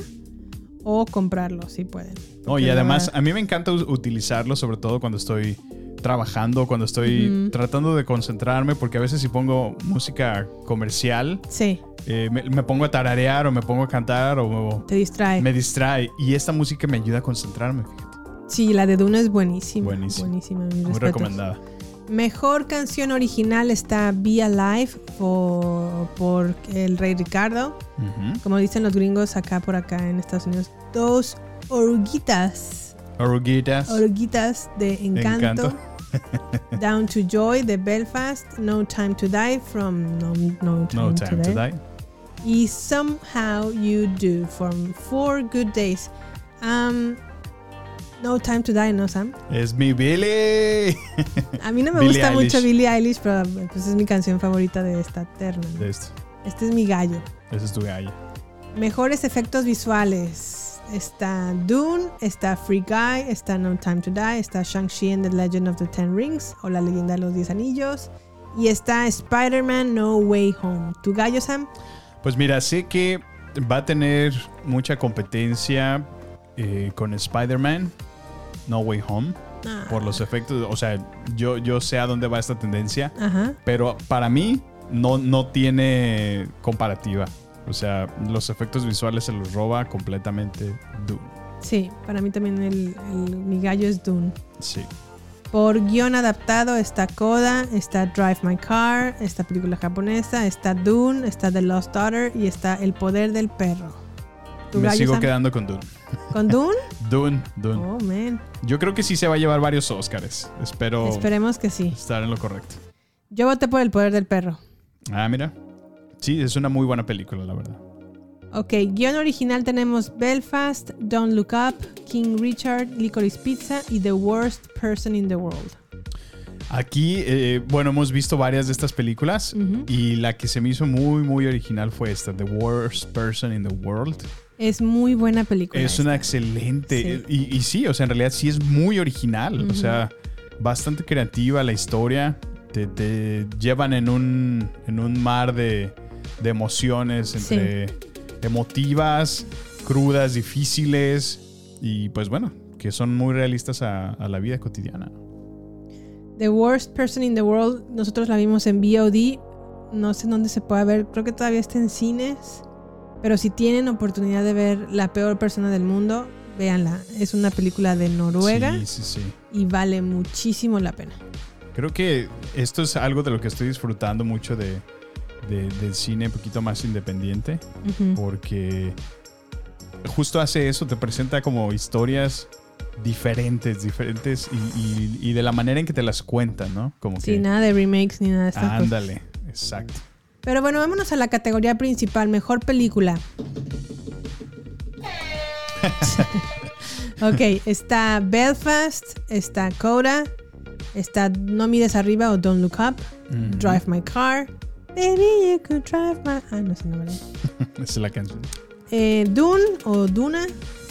o comprarlo si pueden. No, y la además a mí me encanta utilizarlo, sobre todo cuando estoy trabajando, cuando estoy tratando de concentrarme, porque a veces si pongo música comercial, Sí, eh, me, me pongo a tararear o me pongo a cantar o te distrae. me distrae. Y esta música me ayuda a concentrarme, fíjate. Sí, la de Dune es buenísima. Buenísima. Buenísima. mis Muy respetos. recomendada. Mejor canción original está Be Alive por, por el Rey Ricardo. Como dicen los gringos acá por acá en Estados Unidos. Dos oruguitas. Oruguitas. Oruguitas de Encanto. Encanto. Down to Joy de Belfast. No Time to Die from No, no Time, No time to die. Y Somehow You Do from Four Good Days. Um, no Time to Die, ¿no, Sam? Es mi Billy. A mí no me Billie gusta mucho. Billie Eilish, pero pues es mi canción favorita de esta terna. ¿no? De esto. Este es mi gallo. Ese es tu gallo. Mejores efectos visuales. Está Dune, está Free Guy, está No Time to Die, está Shang-Chi and the Legend of the Ten Rings o La leyenda de los Diez Anillos. Y está Spider-Man No Way Home. ¿Tu gallo, Sam? Pues mira, sé que va a tener mucha competencia eh, con Spider-Man, No Way Home, Ah. por los efectos. O sea, yo, yo sé a dónde va esta tendencia, Ajá. pero para mí no, no tiene comparativa. O sea, los efectos visuales se los roba completamente Dune. Sí, para mí también el, el- mi gallo es Dune. Sí. Por guion adaptado está Coda, está Drive My Car, esta película japonesa, está Dune, está The Lost Daughter y está El Poder del Perro. ¿Tu Me sigo quedando con Dune. ¿Con Dune? Dune, Dune. Oh, man. Yo creo que sí se va a llevar varios Oscars. Espero Esperemos que sí. estar en lo correcto. Yo voté por El Poder del Perro. Ah, mira. Sí, es una muy buena película, la verdad. Ok, guion original tenemos Belfast, Don't Look Up, King Richard, Licorice Pizza y The Worst Person in the World. Aquí, eh, bueno, hemos visto varias de estas películas y la que se me hizo muy, muy original fue esta, The Worst Person in the World. Es muy buena película. Es una excelente, y, y sí, o sea, en realidad sí es muy original, o sea, bastante creativa la historia, te, te llevan en un, en un mar de, de emociones entre emotivas, crudas, difíciles y pues bueno, que son muy realistas a, a la vida cotidiana. The Worst Person in the World, nosotros la vimos en VOD. No sé dónde se puede ver, creo que todavía está en cines. Pero si tienen oportunidad de ver La peor persona del mundo, véanla. Es una película de Noruega Sí, sí, sí. y vale muchísimo la pena. Creo que esto es algo de lo que estoy disfrutando mucho de, de- del cine un poquito más independiente, porque justo hace eso, te presenta como historias diferentes, diferentes y, y- y de la manera en que te las cuentan, ¿no? Como Sí, que... nada de remakes ni nada de estas cosas. Ándale, exacto. Pero bueno, vámonos a la categoría principal, mejor película. ok, está Belfast, está Coda, está No mires arriba o Don't Look Up, Ujú. Drive My Car, Baby You Could Drive My... Ah, no sé, no, ¿verdad? Esa es la canción. Eh, Dune o Duna,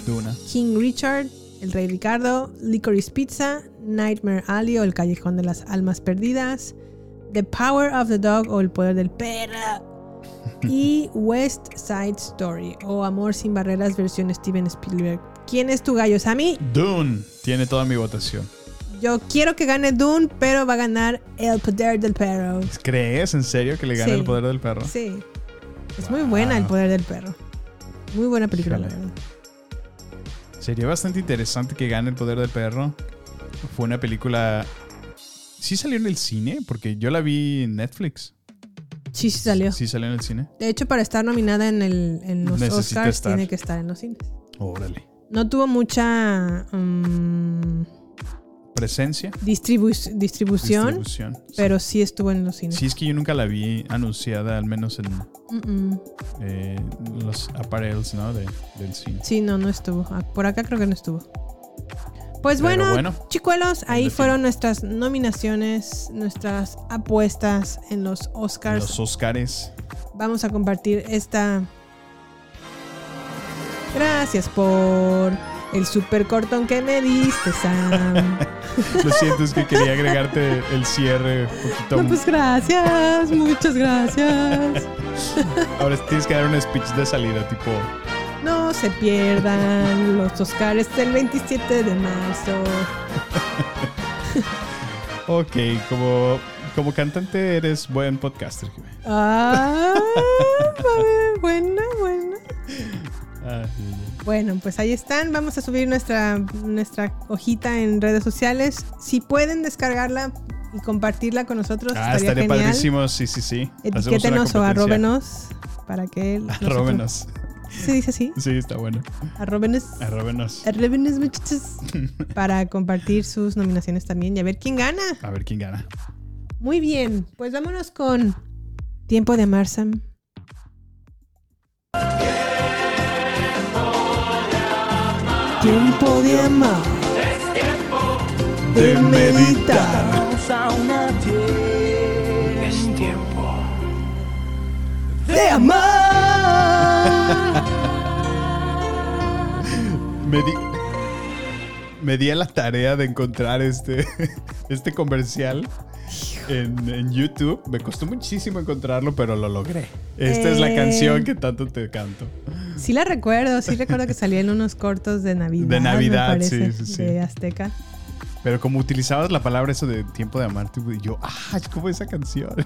Duna. King Richard, El Rey Ricardo, Licorice Pizza, Nightmare Alley o El Callejón de las Almas Perdidas, The Power of the Dog o El Poder del Perro y West Side Story o Amor sin Barreras versión Steven Spielberg. ¿Quién es tu gallo, Sammy? Dune tiene toda mi votación. Yo quiero que gane Dune, pero va a ganar El Poder del Perro. ¿Crees en serio que le gane Sí. el poder del perro? Sí. Es muy buena El Poder del Perro. Muy buena película, la verdad. Sería bastante interesante que gane el poder del perro. Fue una película. ¿Sí salió en el cine? Porque yo la vi en Netflix. Sí, sí salió. ¿Sí salió en el cine? De hecho, para estar nominada en, el, en los Necesita Oscars, estar. tiene que estar en los cines. Órale. No tuvo mucha mm, ¿Presencia? distribu- distribución, Distribución. Pero sí estuvo en los cines. Sí, es que yo nunca la vi anunciada, al menos en eh, los appareils, ¿no? De, del cine. Sí, no, no estuvo. Ah, Por acá creo que no estuvo. Pues bueno, bueno. chicuelos, ahí fueron nuestras nominaciones, nuestras apuestas en los Oscars. Los Oscars. Vamos a compartir esta. Gracias por el super cortón que me diste, Sam. Lo siento, es que quería agregarte el cierre un poquito. No, pues gracias, muchas gracias. Ahora tienes que dar un speech de salida, tipo. No se pierdan los Oscars del 27 de marzo. Ok, como, como cantante eres buen podcaster. Ah, buena, buena. Ay. Bueno, pues ahí están. Vamos a subir nuestra, nuestra hojita en redes sociales. Si pueden descargarla y compartirla con nosotros, Ah, estaría estaría genial. padrísimo, sí, sí, sí. Etiquétenos o arróbenos para que Arróbenos. ¿Se dice así? Sí, está bueno. Arróbenos. Arróbenos. Arróbenos, muchachos. para compartir sus nominaciones también y a ver quién gana. A ver quién gana. Muy bien, pues vámonos con Tiempo de amar, Sam. Tiempo de amar. De meditar. Es tiempo. De amar. Me di, me di a la tarea de encontrar este, este comercial en, en YouTube. Me costó muchísimo encontrarlo, pero lo logré. Esta es la Eh. canción que tanto te canto. Sí la recuerdo, sí recuerdo que salía en unos cortos de Navidad. De Navidad, me parece, sí, sí, sí. De Azteca. Pero como utilizabas la palabra eso de tiempo de amar, tipo, y yo, ah, es como esa canción.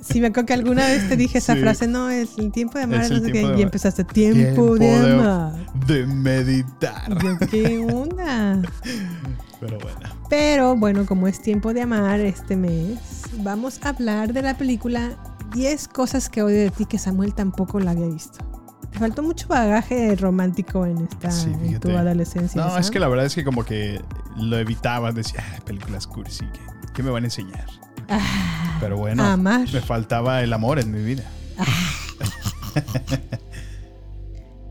Sí, me acuerdo que alguna vez te dije esa Sí. frase, no, es el tiempo de amar, Es no sé qué, y empezaste tiempo, de, amar. de meditar. Yo, ¿qué onda? Pero bueno. Pero bueno, como es tiempo de amar este mes, vamos a hablar de la película 10 cosas que odio de ti que Samuel tampoco la había visto. Te faltó mucho bagaje romántico en esta Sí, en tu adolescencia. No, es que la verdad es que como que lo evitaba, decía, ah, películas cursi, ¿qué, qué me van a enseñar? Ah, Pero bueno, Amar. me faltaba el amor en mi vida.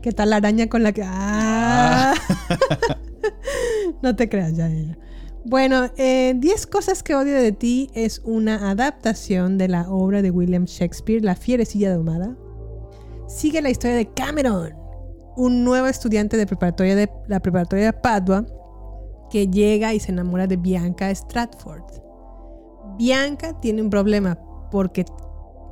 ¿Qué tal la araña con la que.? ¡Ah! no te creas, ya, ya. Bueno, eh, 10 cosas que odio de ti es una adaptación de la obra de William Shakespeare, La fierecilla domada. Sigue la historia de Cameron, un nuevo estudiante de preparatoria de la preparatoria de Padua que llega y se enamora de Bianca Stratford. Bianca tiene un problema porque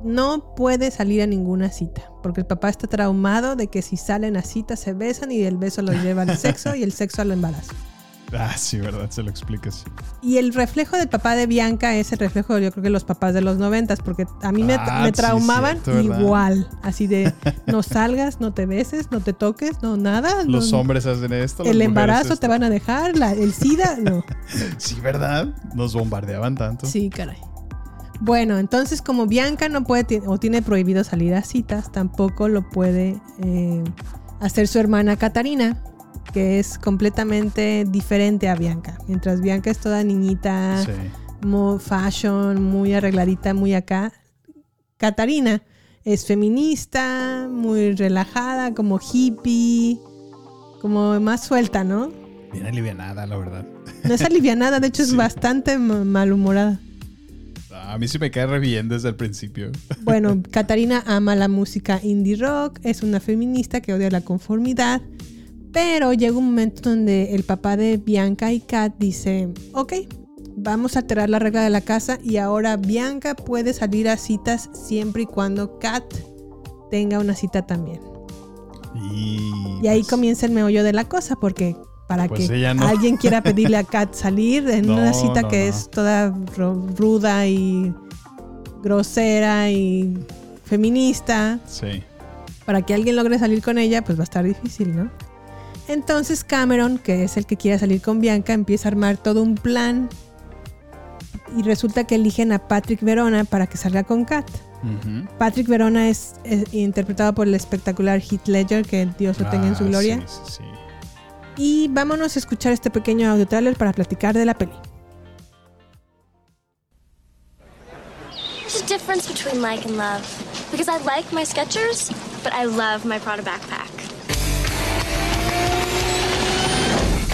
no puede salir a ninguna cita, porque el papá está traumado de que si salen a cita se besan y el beso lo lleva al sexo y el sexo al embarazo. Ah, sí, verdad, se lo explicas. Y el reflejo del papá de Bianca es el reflejo, yo creo que los papás de los noventas, porque a mí me, Ah, me sí, traumaban igual, así de no salgas, no te beses, no te toques, no nada. Los no- hombres hacen esto. el embarazo esto. te van a dejar, la- el SIDA, no. Sí, ¿verdad? Nos bombardeaban tanto. Sí, caray. Bueno, entonces como Bianca no puede o tiene prohibido salir a citas, tampoco lo puede eh, hacer su hermana Catarina, que es completamente diferente a Bianca. Mientras Bianca es toda niñita, Sí. muy fashion, muy arregladita, muy acá, Catarina es feminista, muy relajada, como hippie, como más suelta, ¿no? Bien alivianada, la verdad. No es alivianada, de hecho es bastante ma- malhumorada. A mí sí me cae re bien desde el principio. Bueno, Catarina ama la música indie rock, es una feminista que odia la conformidad, pero llega un momento donde el papá de Bianca y Kat dice, ok, vamos a alterar la regla de la casa y ahora Bianca puede salir a citas siempre y cuando Kat tenga una cita también. Y, Y ahí pues, comienza el meollo de la cosa, porque para Pues que no. alguien quiera pedirle a Kat salir en No, una cita no, que es toda ruda y grosera y feminista. Sí. Para que alguien logre salir con ella, pues va a estar difícil, ¿no? Entonces Cameron, que es el que quiere salir con Bianca, empieza a armar todo un plan. Y resulta que eligen a Patrick Verona para que salga con Kat. Patrick Verona es, es interpretado por el espectacular Heath Ledger, que Dios lo tenga en su Ah, gloria. sí, sí, sí. Y vámonos a escuchar este pequeño audio trailer para platicar de la peli. There's a difference between like and love. Because I like my Skechers, but I love my Prada backpack.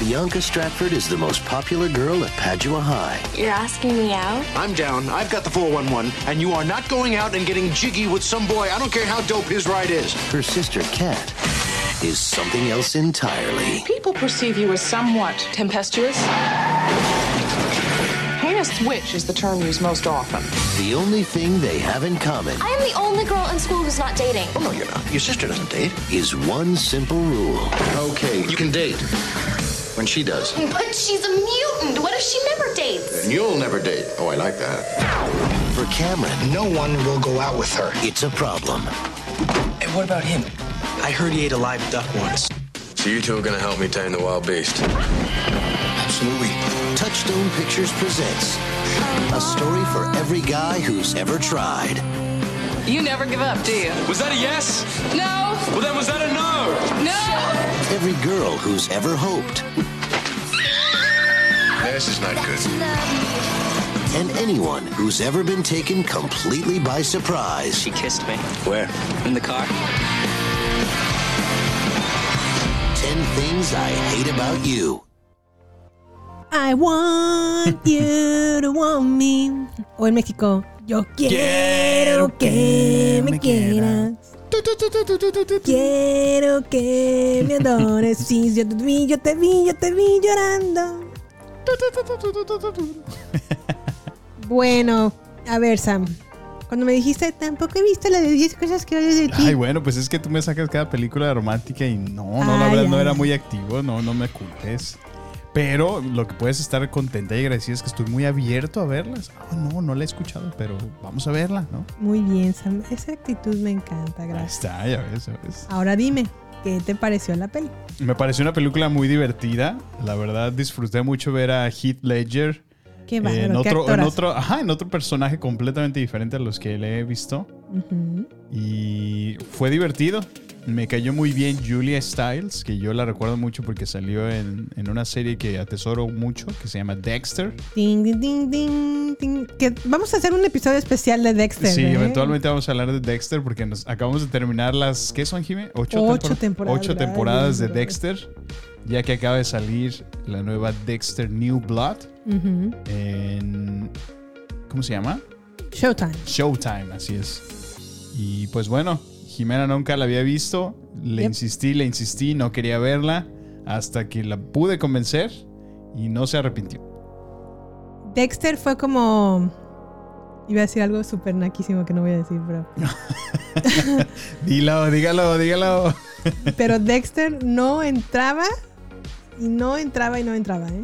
Bianca Stratford is the most popular girl at Padua High. You're asking me out? I'm down. I've got the 411, and you are not going out and getting jiggy with some boy. I don't care how dope his ride is. Her sister, Kat, is something else entirely. People perceive you as somewhat tempestuous. Heinous witch is the term used most often. The only thing they have in common I am the only girl in school who's not dating. Oh, no, you're not. Your sister doesn't date. is one simple rule. Okay, you can date. When she does. But she's a mutant. What if she never dates? And you'll never date. Oh, I like that. For Cameron, No one will go out with her. it's a problem. And what about him? I heard he ate a live duck once. So you two are gonna help me tame the wild beast? Absolutely. Touchstone Pictures presents a story for every guy who's ever tried. You never give up, do you? Was that a yes? No! Well, then was that a no? No! Every girl who's ever hoped. This is not good. And anyone who's ever been taken completely by surprise. She kissed me. Where? In the car. 10 Things I Hate About You. I want you to want me. O en México, yo quiero que me quieras. Quiero que me adores. Sí, yo te vi, yo te vi, yo te vi llorando. Bueno, a ver, Sam. Cuando me dijiste, tampoco he visto la de 10 cosas que odio de ti. Ay, bueno, pues es que tú me sacas cada película romántica y no, no, la verdad no era muy activo, no, no me culpes. Pero lo que puedes estar contenta y agradecida es que estoy muy abierto a verlas. Ah, no, no la he escuchado, pero vamos a verla, ¿no? Muy bien, Sam. Esa actitud me encanta, Ahí gracias. está, ya ves, ya ves. Ahora dime, ¿qué te pareció la peli? Me pareció una película muy divertida. La verdad, disfruté mucho ver a Heath Ledger. Qué eh, bárbaro, qué otro, en otro, ajá, en otro personaje completamente diferente a los que le he visto. Y fue divertido. Me cayó muy bien Julia Stiles, que yo la recuerdo mucho porque salió en, en una serie que atesoro mucho, que se llama Dexter. Ding, ding, ding, ding, ding. Que vamos a hacer un episodio especial de Dexter. sí, ¿eh? eventualmente vamos a hablar de Dexter porque nos acabamos de terminar las, ¿qué son, Jimmy? Ocho, Ocho tempor- temporadas, ocho temporadas de. Dexter, ya que acaba de salir la nueva Dexter New Blood en... ¿Cómo se llama? Showtime. Showtime, así es. Y pues bueno, Jimena nunca la había visto. Le Yep. insistí, le insistí, no quería verla. Hasta que la pude convencer y no se arrepintió. Dexter fue como. Iba a decir algo súper naquísimo que no voy a decir, pero. Dilo, dígalo, dígalo. Pero Dexter no entraba y no entraba y no entraba, ¿eh?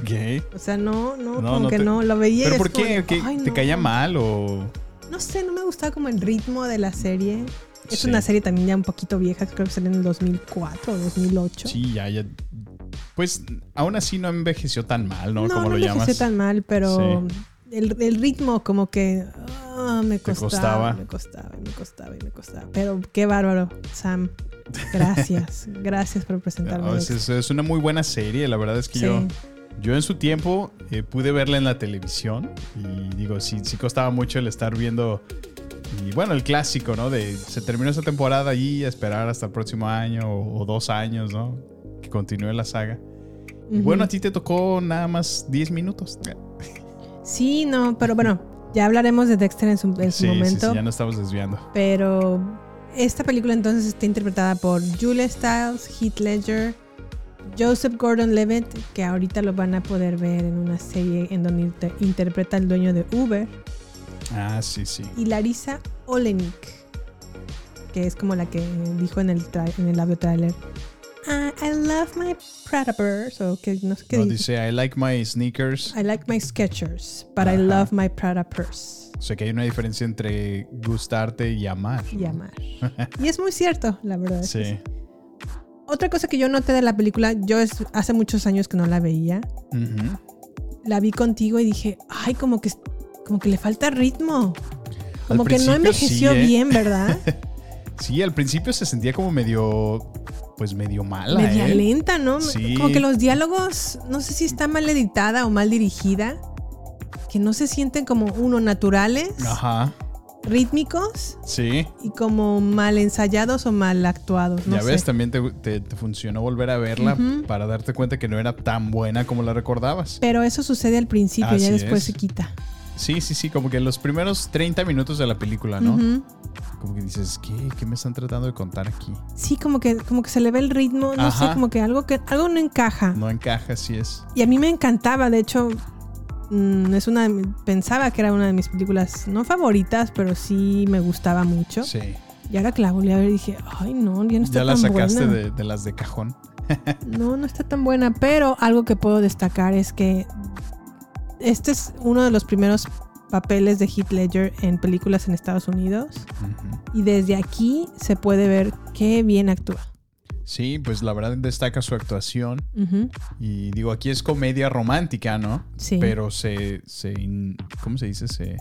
Ok. O sea, no, no, No, como no que te- no, lo veía. ¿Pero por como qué? de, ¿Qué- "Ay, ¿Te no". caía mal o...? No sé, no me gustaba como el ritmo de la serie. Es Sí. una serie también ya un poquito vieja, creo que salió en el 2004 o 2008. Sí, ya, ya. Pues aún así no envejeció tan mal, ¿no? no, Como no lo envejeció llamas. tan mal, pero Sí. el, el ritmo como que ah, me costaba, costaba. me costaba, me costaba y me costaba. Pero qué bárbaro, Sam. Gracias, gracias por presentarme. No, es, es- es una muy buena serie. La verdad es que Sí. yo, yo en su tiempo eh, pude verla en la televisión. Y digo, sí, sí costaba mucho el estar viendo. Y bueno, el clásico, ¿no? De se terminó esa temporada y esperar hasta el próximo año o, o dos años, ¿no? Que continúe la saga. Y bueno, a ti te tocó nada más 10 minutos. Sí, no, pero bueno, ya hablaremos de Dexter en su, en su Sí, sí, momento. sí, ya nos estamos desviando. Pero esta película entonces está interpretada por Julia Stiles, Heath Ledger, Joseph Gordon-Levitt, que ahorita lo van a poder ver en una serie en donde inter- interpreta al dueño de Uber, Ah, sí, sí. y Larissa Olenik, que es como la que dijo en el, en el audio trailer. I, I love my Prada Purse. O que no sé qué No, dice. dice, I like my sneakers. I like my Skechers, but I love my Prada Purse. O sea que hay una diferencia entre gustarte y amar. Y amar. Y es muy cierto, la verdad. es Sí. Otra cosa que yo noté de la película, yo es, hace muchos años que no la veía. La vi contigo y dije, ay, como que, como que le falta ritmo. Al Como que no envejeció sí, ¿eh? bien, ¿verdad? Sí, al principio se sentía como medio, pues medio mala. Media ¿eh? lenta, ¿no? Sí. Como que los diálogos, no sé si está mal editada o mal dirigida, que no se sienten como uno naturales, Ajá, rítmicos sí. y como mal ensayados o mal actuados. No ya sé. ves, también te, te- te funcionó volver a verla para darte cuenta que no era tan buena como la recordabas. Pero eso sucede al principio, ya Así después es. se quita. Sí, sí, sí, como que los primeros 30 minutos de la película, ¿no? Como que dices, ¿qué, ¿qué me están tratando de contar aquí? Sí, como que, como que se le ve el ritmo, no sé, como que algo que algo no encaja. No encaja, así es. Y a mí me encantaba, de hecho, mm, es una pensaba que era una de mis películas no favoritas, pero sí me gustaba mucho. Sí. Y ahora que la volví a ver dije, ay no, ya no está Ya la tan sacaste buena. de, de las de cajón. No, no está tan buena, pero algo que puedo destacar es que este es uno de los primeros papeles de Heath Ledger en películas en Estados Unidos y desde aquí se puede ver qué bien actúa. Sí, pues la verdad destaca su actuación. Y digo, aquí es comedia romántica, ¿no? Sí. Pero se, se ¿cómo se dice? Se,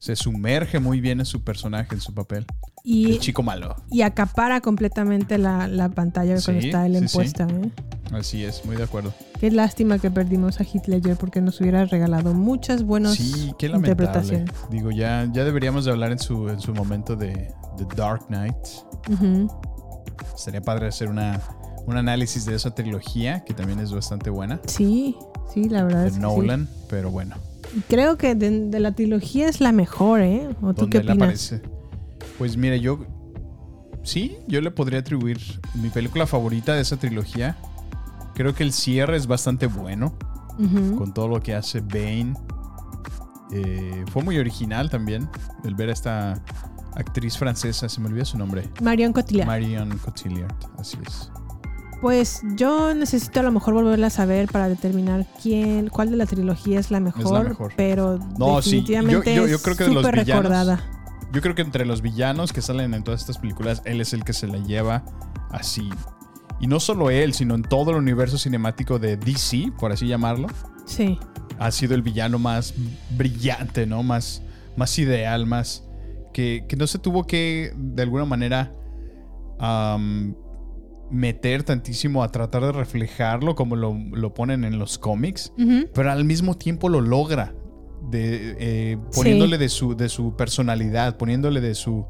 se sumerge muy bien en su personaje, en su papel. Y, El chico malo. y acapara completamente la, la pantalla cuando está él en sí, sí. puesta. ¿eh? Así es, muy de acuerdo. Qué lástima que perdimos a Heath Ledger porque nos hubiera regalado muchas buenas Sí, qué lamentable. interpretaciones. Digo, ya, ya deberíamos de hablar en su, en su momento de The Dark Knight. Ujú. Sería padre hacer una, un análisis de esa trilogía, que también es bastante buena. Sí, sí, la verdad De es que. Nolan, pero bueno. Creo que de, de la trilogía es la mejor, ¿eh? ¿O tú ¿Dónde qué opinas? aparece? Pues mira, yo. Sí, yo le podría atribuir mi película favorita de esa trilogía. Creo que el cierre es bastante bueno. Con todo lo que hace Bane. Eh, fue muy original también. El ver a esta actriz francesa, se me olvidó su nombre. Marion Cotillard. Marion Cotillard, así es. Pues yo necesito a lo mejor volverla a saber para determinar quién, cuál de la trilogía es la mejor, mejor. pero No, sí, yo, definitivamente yo- yo es creo que de los villanos. recordada. Yo creo que entre los villanos que salen en todas estas películas, él es el que se la lleva así. Y no solo él, sino en todo el universo cinemático de DC, por así llamarlo. Sí. Ha sido el villano más brillante, ¿no? Más, más ideal, más. Que, que no se tuvo que, de alguna manera, meter tantísimo a tratar de reflejarlo como lo, lo ponen en los cómics. Pero al mismo tiempo lo logra. De, eh, poniéndole de, su, de su personalidad, poniéndole de su,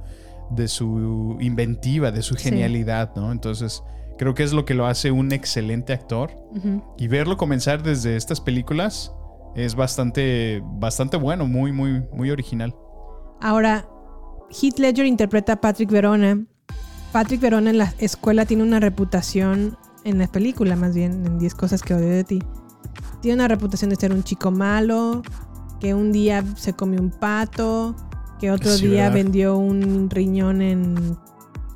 de su inventiva, de su Sí. genialidad, ¿no? Entonces, creo que es lo que lo hace un excelente actor. Y verlo comenzar desde estas películas es bastante, bastante bueno, muy, muy, muy original. Ahora, Heath Ledger interpreta a Patrick Verona. Patrick Verona en la escuela tiene una reputación, en la película más bien, en 10 cosas que odio de ti. Tiene una reputación de ser un chico malo, que un día se comió un pato, que otro Sí, día ¿verdad? vendió un riñón en,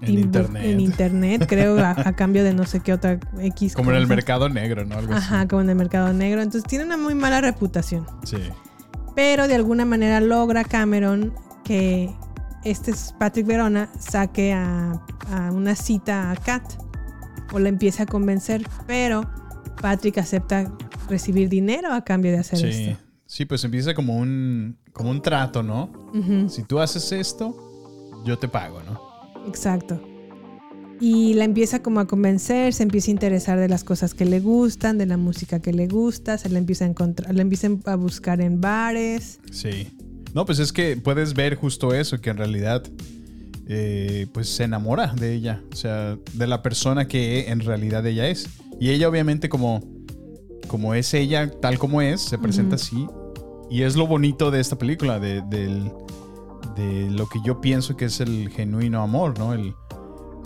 internet. en internet, creo, a, a cambio de no sé qué otra X. Como en el mercado negro, ¿no? Algo así. Ajá, como en el mercado negro. Entonces tiene una muy mala reputación. Sí. Pero de alguna manera logra Cameron que este es Patrick Verona saque a, a una cita a Kat o la empiece a convencer, pero Patrick acepta recibir dinero a cambio de hacer Sí. esto. Sí, pues empieza como un, como un trato, ¿no? Si tú haces esto, yo te pago, ¿no? Exacto. Y la empieza como a convencer, se empieza a interesar de las cosas que le gustan, de la música que le gusta, se la empieza a encontrar, la empieza a buscar en bares. Sí. No, pues es que puedes ver justo eso, que en realidad eh, pues se enamora de ella, o sea, de la persona que en realidad ella es. Y ella obviamente como, como es ella tal como es, se presenta Ujú. así. Y es lo bonito de esta película, de, del- de lo que yo pienso que es el genuino amor, ¿no? El,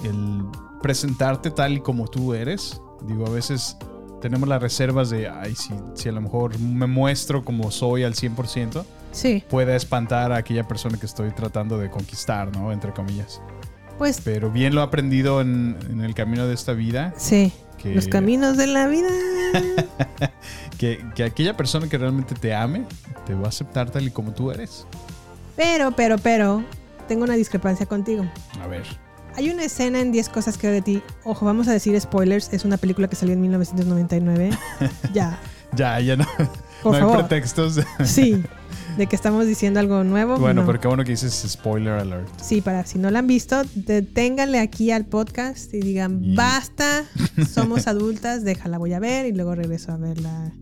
el presentarte tal y como tú eres. Digo, a veces tenemos las reservas de, ay, si, si a lo mejor me muestro como soy al 100%, Sí. puede espantar a aquella persona que estoy tratando de conquistar, ¿no? Entre comillas. Pues Pero bien lo he aprendido en, en el camino de esta vida, sí. Que, Los caminos de la vida. que, que aquella persona que realmente te ame te va a aceptar tal y como tú eres. Pero, pero, pero, tengo una discrepancia contigo. A ver. Hay una escena en 10 cosas que de ti. Ojo, vamos a decir spoilers. Es una película que salió en 1999. ya. Ya, ya no. Por no favor. hay pretextos. Sí. De que estamos diciendo algo nuevo. bueno, no. porque bueno que dices spoiler alert. Sí, para si no la han visto, deténganle aquí al podcast y digan, basta, somos adultas, déjala, voy a ver y luego regreso a verla.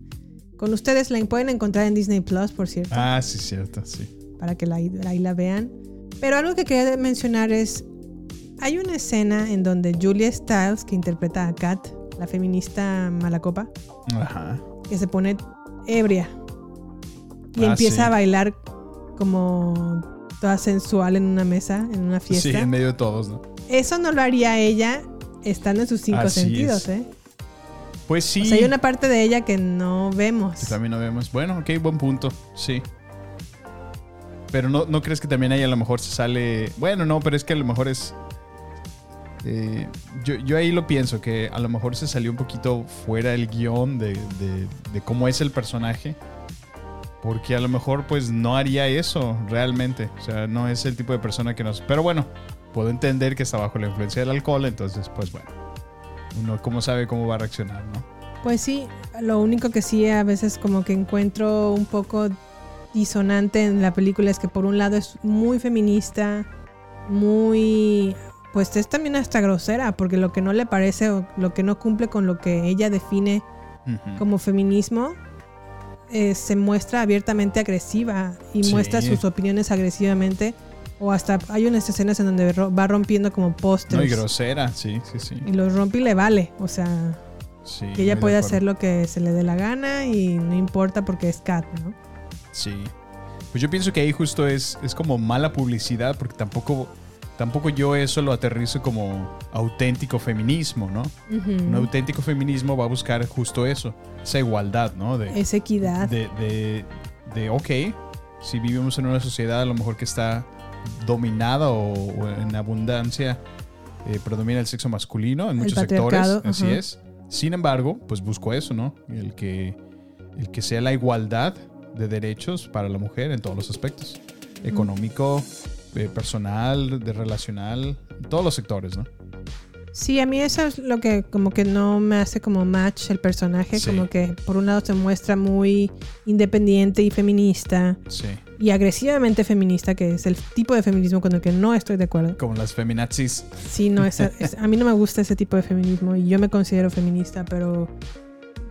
Con ustedes la pueden encontrar en Disney Plus, por cierto, Ah, sí, cierto, sí. para que la, ahí la vean. Pero algo que quería mencionar es, hay una escena en donde Julia Stiles, que interpreta a Kat, la feminista malacopa, Ajá. que se pone ebria y Ah, empieza sí. a bailar como toda sensual en una mesa, en una fiesta. Sí, en medio de todos, ¿no? Eso no lo haría ella estando en sus cinco Así sentidos, es. ¿eh? Pues sí. O sea, hay una parte de ella que no vemos. Que también no vemos. Bueno, ok, buen punto. Sí. Pero no, ¿no crees que también ahí a lo mejor se sale. Bueno, no, pero es que a lo mejor es. eh, yo, yo ahí lo pienso, que a lo mejor se salió un poquito fuera el guion de, de- de cómo es el personaje. Porque a lo mejor pues no haría eso realmente. O sea, no es el tipo de persona que nos... Pero bueno, puedo entender que está bajo la influencia del alcohol, entonces pues bueno. Uno cómo sabe cómo va a reaccionar, ¿no? Pues sí, lo único que sí a veces como que encuentro un poco disonante en la película es que por un lado es muy feminista, muy... Pues es también hasta grosera, porque lo que no le parece o lo que no cumple con lo que ella define como feminismo, eh, se muestra abiertamente agresiva y Sí. muestra sus opiniones agresivamente. O hasta hay unas escenas en donde va rompiendo como No, y pósters. grosera, sí, sí, sí. y los rompe y le vale. O sea, Sí, que ella muy de puede hacer lo que se le dé la gana y no importa porque es Kat, ¿no? Sí. Pues yo pienso que ahí justo es, es como mala publicidad, porque tampoco, tampoco yo eso lo aterrizo como auténtico feminismo, ¿no? Un auténtico feminismo va a buscar justo eso, esa igualdad, ¿no? De, Es equidad. de, de, de, ok, si vivimos en una sociedad a lo mejor que está dominada o, o en abundancia, eh, predomina el sexo masculino en El muchos sectores, así es. Sin embargo, pues busco eso, ¿no? El que, el que sea la igualdad de derechos para la mujer en todos los aspectos. Económico, eh, personal, de relacional, todos los sectores, ¿no? Sí, a mí eso es lo que como que no me hace como match el personaje, Sí. como que por un lado se muestra muy independiente y feminista Sí. y agresivamente feminista, que es el tipo de feminismo con el que no estoy de acuerdo. Como las feminazis. Sí, no, es- a mí no me gusta ese tipo de feminismo y yo me considero feminista, pero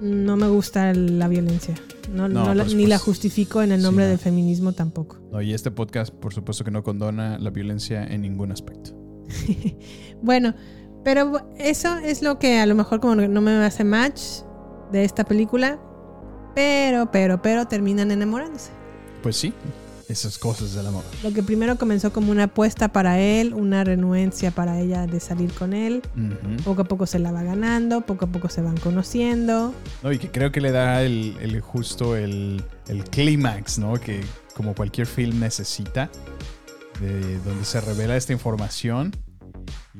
no me gusta la violencia. No, No, no la- pues, ni la pues, justifico en el nombre no. del feminismo tampoco. No, y este podcast, por supuesto que no condona la violencia en ningún aspecto. Bueno, pero eso es lo que a lo mejor como no me hace match de esta película, pero, pero, pero terminan enamorándose. Pues sí, esas cosas del amor. Lo que primero comenzó como una apuesta para él, una renuencia para ella de salir con él. Ujú. Poco a poco se la va ganando, poco a poco se van conociendo. No, y que creo que le da el, el justo el, el clímax, ¿no? Que como cualquier film necesita, de donde se revela esta información.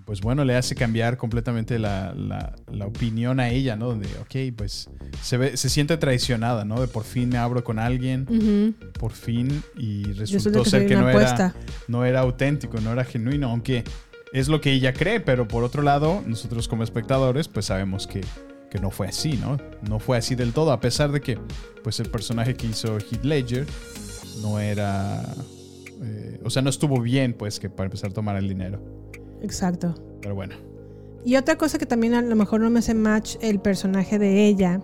Pues bueno, le hace cambiar completamente la, la- la opinión a ella, ¿no? De, ok, pues se, ve, se siente traicionada, ¿no? De por fin me abro con alguien, por fin, y resultó que ser que no era, no era auténtico, no era genuino, aunque es lo que ella cree, pero por otro lado, nosotros como espectadores, pues sabemos que, que no fue así, ¿no? No fue así del todo, a pesar de que, pues el personaje que hizo Heath Ledger no era, eh, o sea, no estuvo bien, pues, que para empezar a tomar el dinero. Exacto. Pero bueno, Y otra cosa que también a lo mejor no me hace match el personaje de ella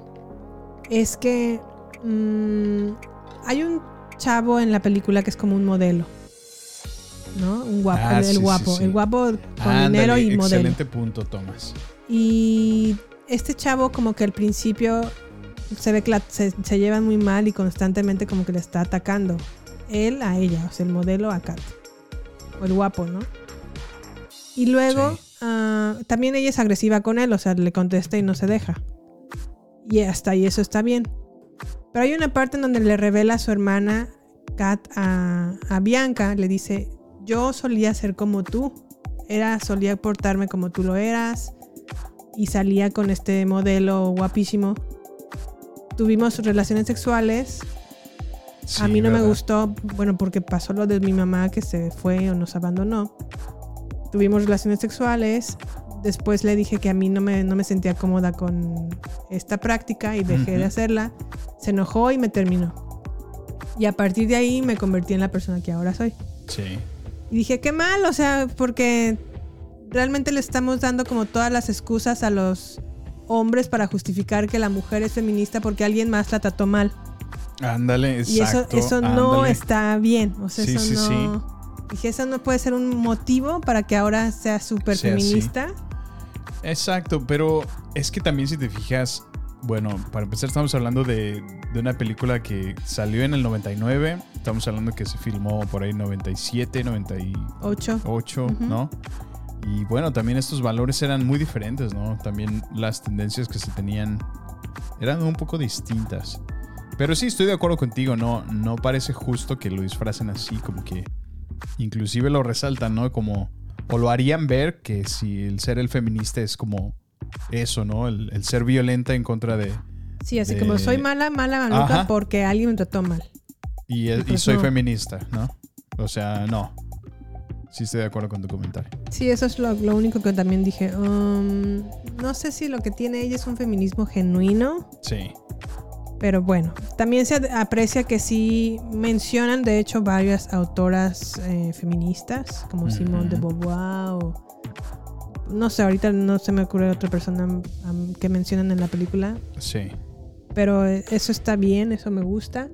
es que mm, hay un chavo en la película que es como un modelo. ¿No? Un guapo, Ah, el, el sí, sí, guapo, sí. el guapo con Ándale, dinero y modelo. excelente punto, Tomás. Y este chavo como que al principio se ve que la- se, se llevan muy mal y constantemente como que le está atacando. Él a ella, o sea, el modelo a Kat. O el guapo, ¿no? Y luego ah, también ella es agresiva con él, o sea, le contesta y no se deja. Y hasta ahí eso está bien. Pero hay una parte en donde le revela a su hermana, Kat, a, a Bianca, le dice, yo solía ser como tú. Era, solía portarme como tú lo eras. y salía con este modelo guapísimo. Tuvimos relaciones sexuales. a Sí, mí no me ¿verdad? gustó, bueno, porque pasó lo de mi mamá que se fue o nos abandonó. Tuvimos relaciones sexuales. Después le dije que a mí no me, no me sentía cómoda con esta práctica y dejé de hacerla. Se enojó y me terminó. Y a partir de ahí me convertí en la persona que ahora soy. Sí. Y dije, qué mal, o sea, porque realmente le estamos dando como todas las excusas a los hombres para justificar que la mujer es feminista porque alguien más la trató mal. Ándale, y eso, exacto. eso no está bien. O sea, Sí, eso sí, no. sí. Dije, eso no puede ser un motivo para que ahora sea súper feminista. Exacto, pero es que también si te fijas, bueno, para empezar estamos hablando de, de una película que salió en el 99, estamos hablando que se filmó por ahí 97, 98, Ocho. Ujú. ¿no? Y bueno, también estos valores eran muy diferentes, ¿no? También las tendencias que se tenían eran un poco distintas. Pero sí, estoy de acuerdo contigo, no, no parece justo que lo disfracen así, como que inclusive lo resaltan, ¿no? Como, o lo harían ver que si el ser el feminista es como eso, ¿no? El, el ser violenta en contra de... Sí, así de- como soy mala, mala, maluca porque alguien me trató mal. Y, y pues soy no. feminista, ¿no? O sea, no. Sí estoy de acuerdo con tu comentario. Sí, eso es lo, lo único que también dije. um, no sé si lo que tiene ella es un feminismo genuino. Sí. Pero bueno, también se aprecia que sí mencionan, de hecho, varias autoras eh, feministas, como Simone de Beauvoir o... No sé, ahorita no se me ocurre otra persona um, que mencionan en la película, Sí. pero eh, eso está bien, eso me gusta.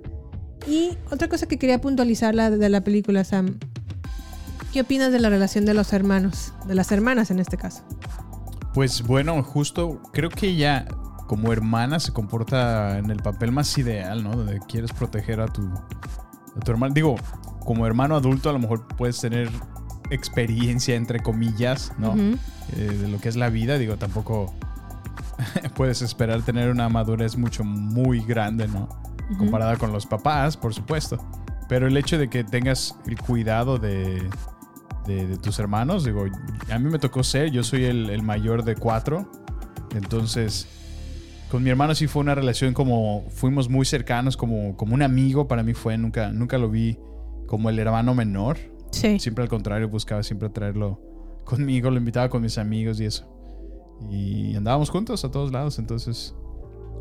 Y otra cosa que quería puntualizar la, de la película, Sam. ¿Qué opinas de la relación de los hermanos? De las hermanas en este caso. Pues bueno, justo creo que ella como hermana se comporta en el papel más ideal, ¿no? Donde quieres proteger a tu, a tu hermano. Digo, como hermano adulto a lo mejor puedes tener experiencia, entre comillas, ¿no? Eh, de lo que es la vida. Digo, tampoco puedes esperar tener una madurez mucho, muy grande, ¿no? Comparada con los papás, por supuesto. Pero el hecho de que tengas el cuidado de, de, de tus hermanos, digo, a mí me tocó ser, yo soy el, el mayor de cuatro. Entonces, con mi hermano sí fue una relación como, fuimos muy cercanos, como, como un amigo para mí fue, nunca, nunca lo vi como el hermano menor. Sí. Siempre al contrario, buscaba siempre traerlo conmigo, lo invitaba con mis amigos y eso. Y andábamos juntos a todos lados, entonces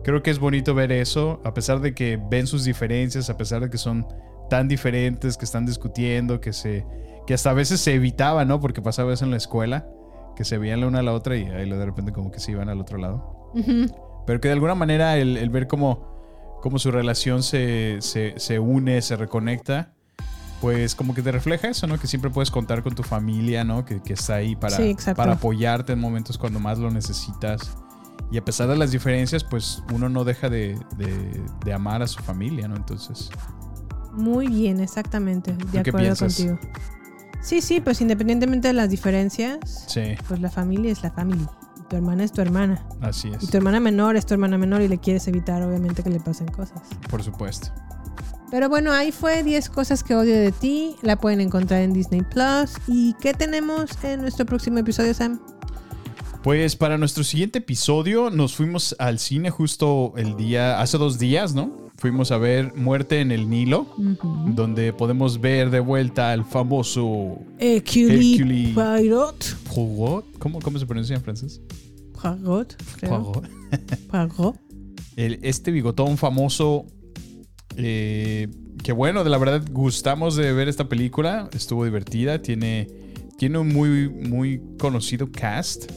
creo que es bonito ver eso, a pesar de que ven sus diferencias, a pesar de que son tan diferentes, que están discutiendo, que se que hasta a veces se evitaba, ¿no? Porque pasaba eso en la escuela, que se veían la una a la otra y ahí de repente como que se iban al otro lado. Ujú. Pero que de alguna manera el, el ver cómo, cómo su relación se, se, se une, se reconecta, pues como que te refleja eso, ¿no? Que siempre puedes contar con tu familia, ¿no? Que, que está ahí para, Sí, para apoyarte en momentos cuando más lo necesitas. Y a pesar de las diferencias, pues uno no deja de, de- de amar a su familia, ¿no? Entonces, Muy bien, exactamente. De acuerdo piensas? contigo. Sí, sí, pues independientemente de las diferencias, sí, pues la familia es la familia. Y tu hermana es tu hermana. así Y es, tu hermana menor es tu hermana menor y le quieres evitar, obviamente, que le pasen cosas. por supuesto. Pero bueno, ahí fue 10 cosas que odio de ti. La pueden encontrar en Disney Plus. ¿Y qué tenemos en nuestro próximo episodio, Sam? Pues para nuestro siguiente episodio nos fuimos al cine justo el día, hace dos días, ¿no? Fuimos a ver Muerte en el Nilo, donde podemos ver de vuelta al famoso Hercule Poirot. ¿Cómo, ¿Cómo se pronuncia en francés? Poirot. Poirot. Poirot. El- este bigotón famoso. eh, que bueno, de la verdad gustamos de ver esta película. Estuvo divertida. Tiene, tiene un muy, muy conocido cast.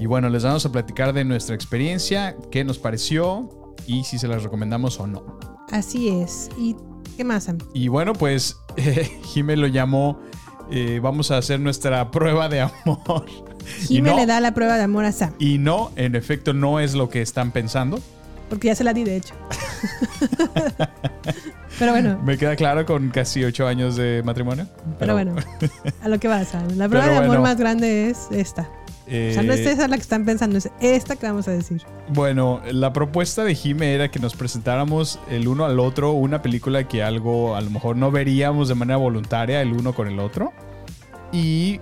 Y bueno, les vamos a platicar de nuestra experiencia, qué nos pareció y si se las recomendamos o no. Así es. ¿Y qué más, Sam? Y bueno, pues Jimé lo llamó. eh, vamos a hacer nuestra prueba de amor. no, le da la prueba de amor a Sam. y no, en efecto, no es lo que están pensando. Porque ya se la di, de hecho. Pero bueno, Me queda claro con casi ocho años de matrimonio. pero bueno. A lo que va, Sam. La prueba Pero de amor bueno. más grande es esta. O sea, no es Eh, esa la que están pensando, es esta que vamos a decir. Bueno, la propuesta de Jime era que nos presentáramos el uno al otro una película que algo a lo mejor no veríamos de manera voluntaria el uno con el otro. Y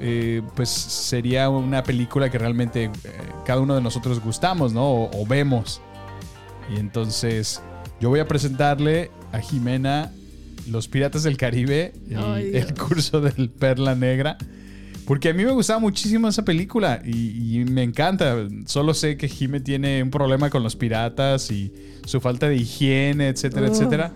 eh, pues sería una película que realmente eh, cada uno de nosotros gustamos, ¿no? O, o vemos. Y entonces yo voy a presentarle a Jimena Los Piratas del Caribe, el, el curso del Perla Negra. Porque a mí me gustaba muchísimo esa película y, y me encanta. Solo sé que Jime tiene un problema con los piratas y su falta de higiene, etcétera, Oh. etcétera.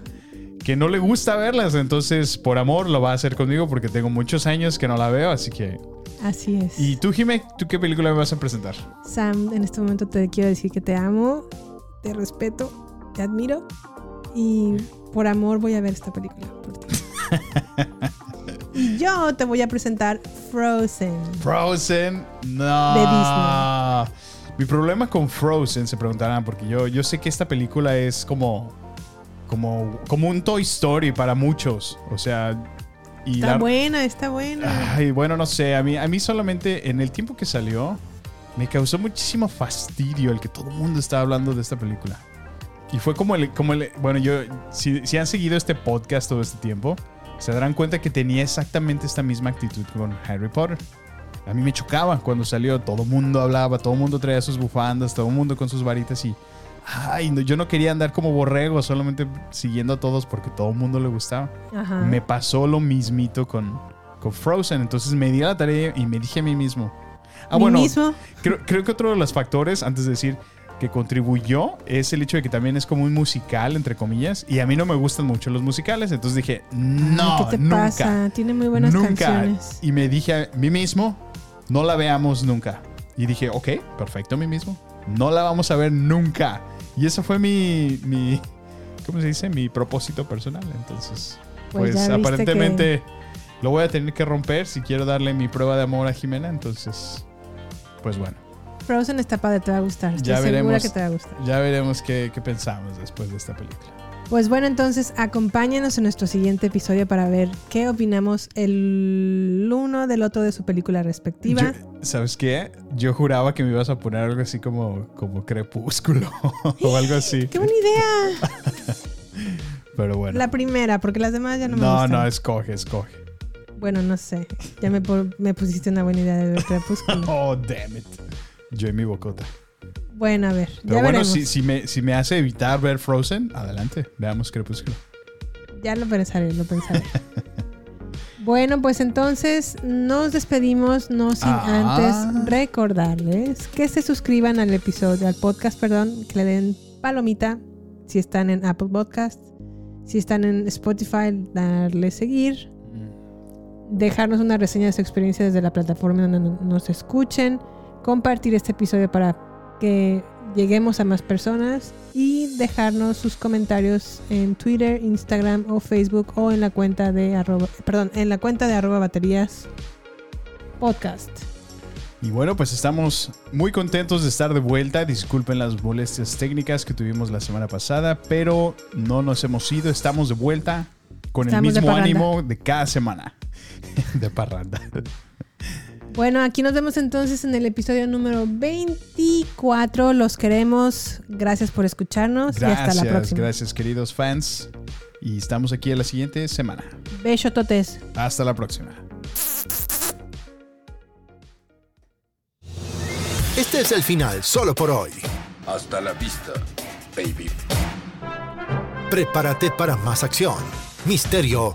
Que no le gusta verlas. Entonces, por amor, lo va a hacer conmigo porque tengo muchos años que no la veo. Así que. Así es. ¿Y tú, Jime, tú qué película me vas a presentar? Sam, en este momento te quiero decir que te amo, te respeto, te admiro y por amor voy a ver esta película. por ti. Y yo te voy a presentar Frozen. Frozen. No. De Disney. Mi problema con Frozen, se preguntarán, porque yo, yo sé que esta película es como, como, como un Toy Story para muchos. O sea, y Está la- buena, está buena. Ay, bueno, no sé. A mí, a mí solamente en el tiempo que salió, me causó muchísimo fastidio el que todo el mundo estaba hablando de esta película. Y fue como el. Como el bueno, yo. Si, si han seguido este podcast todo este tiempo, se darán cuenta que tenía exactamente esta misma actitud con Harry Potter. A mí me chocaba cuando salió. Todo el mundo hablaba, todo el mundo traía sus bufandas, todo el mundo con sus varitas y. Ay, no, yo no quería andar como borrego, solamente siguiendo a todos porque todo el mundo le gustaba. Ajá. Me pasó lo mismito con, con Frozen. Entonces me di a la tarea y me dije a mí mismo. Ah, ¿Mí bueno. mismo? Creo, creo que otro de los factores, antes de decir que contribuyó, es el hecho de que también es como un musical, entre comillas. Y a mí no me gustan mucho los musicales. Entonces dije, no, ¿Qué te nunca. pasa? Tiene muy buenas nunca. canciones. Y me dije a mí mismo, no la veamos nunca. Y dije, ok, perfecto, a mí mismo. No la vamos a ver nunca. Y eso fue mi, mi ¿cómo se dice? Mi propósito personal. Entonces, Pues pues, aparentemente lo voy a tener que romper si quiero darle mi prueba de amor a Jimena. Entonces, pues bueno. Frozen está padre, te va a gustar. Estoy Ya segura veremos, que te va a gustar. ya veremos qué, qué pensamos después de esta película. Pues bueno, entonces acompáñenos en nuestro siguiente episodio para ver qué opinamos el uno del otro de su película respectiva. Yo- ¿Sabes qué? Yo juraba que me ibas a poner algo así como, como crepúsculo o algo así. ¡Qué buena idea! Pero bueno. La primera, porque las demás ya no me no, gustan. no, escoge, escoge. Bueno, no sé. Ya me, me pusiste una buena idea de ver Crepúsculo. Oh, damn it. Yo mi bocota. Bueno, a ver. Pero ya bueno, veremos. si, si, me, si me hace evitar ver Frozen, adelante. Veamos Crepúsculo. Ya lo pensaré, lo pensaré. bueno, pues entonces nos despedimos, no sin Ah. antes recordarles que se suscriban al episodio, al podcast, perdón, que le den palomita si están en Apple Podcast, si están en Spotify, darle seguir, dejarnos una reseña de su experiencia desde la plataforma donde no- nos escuchen, compartir este episodio para que lleguemos a más personas y dejarnos sus comentarios en Twitter, Instagram o Facebook o en la cuenta de arroba, perdón, en la cuenta de arroba baterías podcast. Y bueno, pues estamos muy contentos de estar de vuelta. Disculpen las molestias técnicas que tuvimos la semana pasada, pero no nos hemos ido. Estamos de vuelta con Estamos el mismo ánimo de cada semana. de parranda. Bueno, aquí nos vemos entonces en el episodio número 24. Los queremos. Gracias por escucharnos y hasta la Gracias, próxima. gracias queridos fans. Y estamos aquí la siguiente semana. Besototes. Hasta la próxima. Este es el final solo por hoy. Hasta la vista, baby. Prepárate para más acción, misterio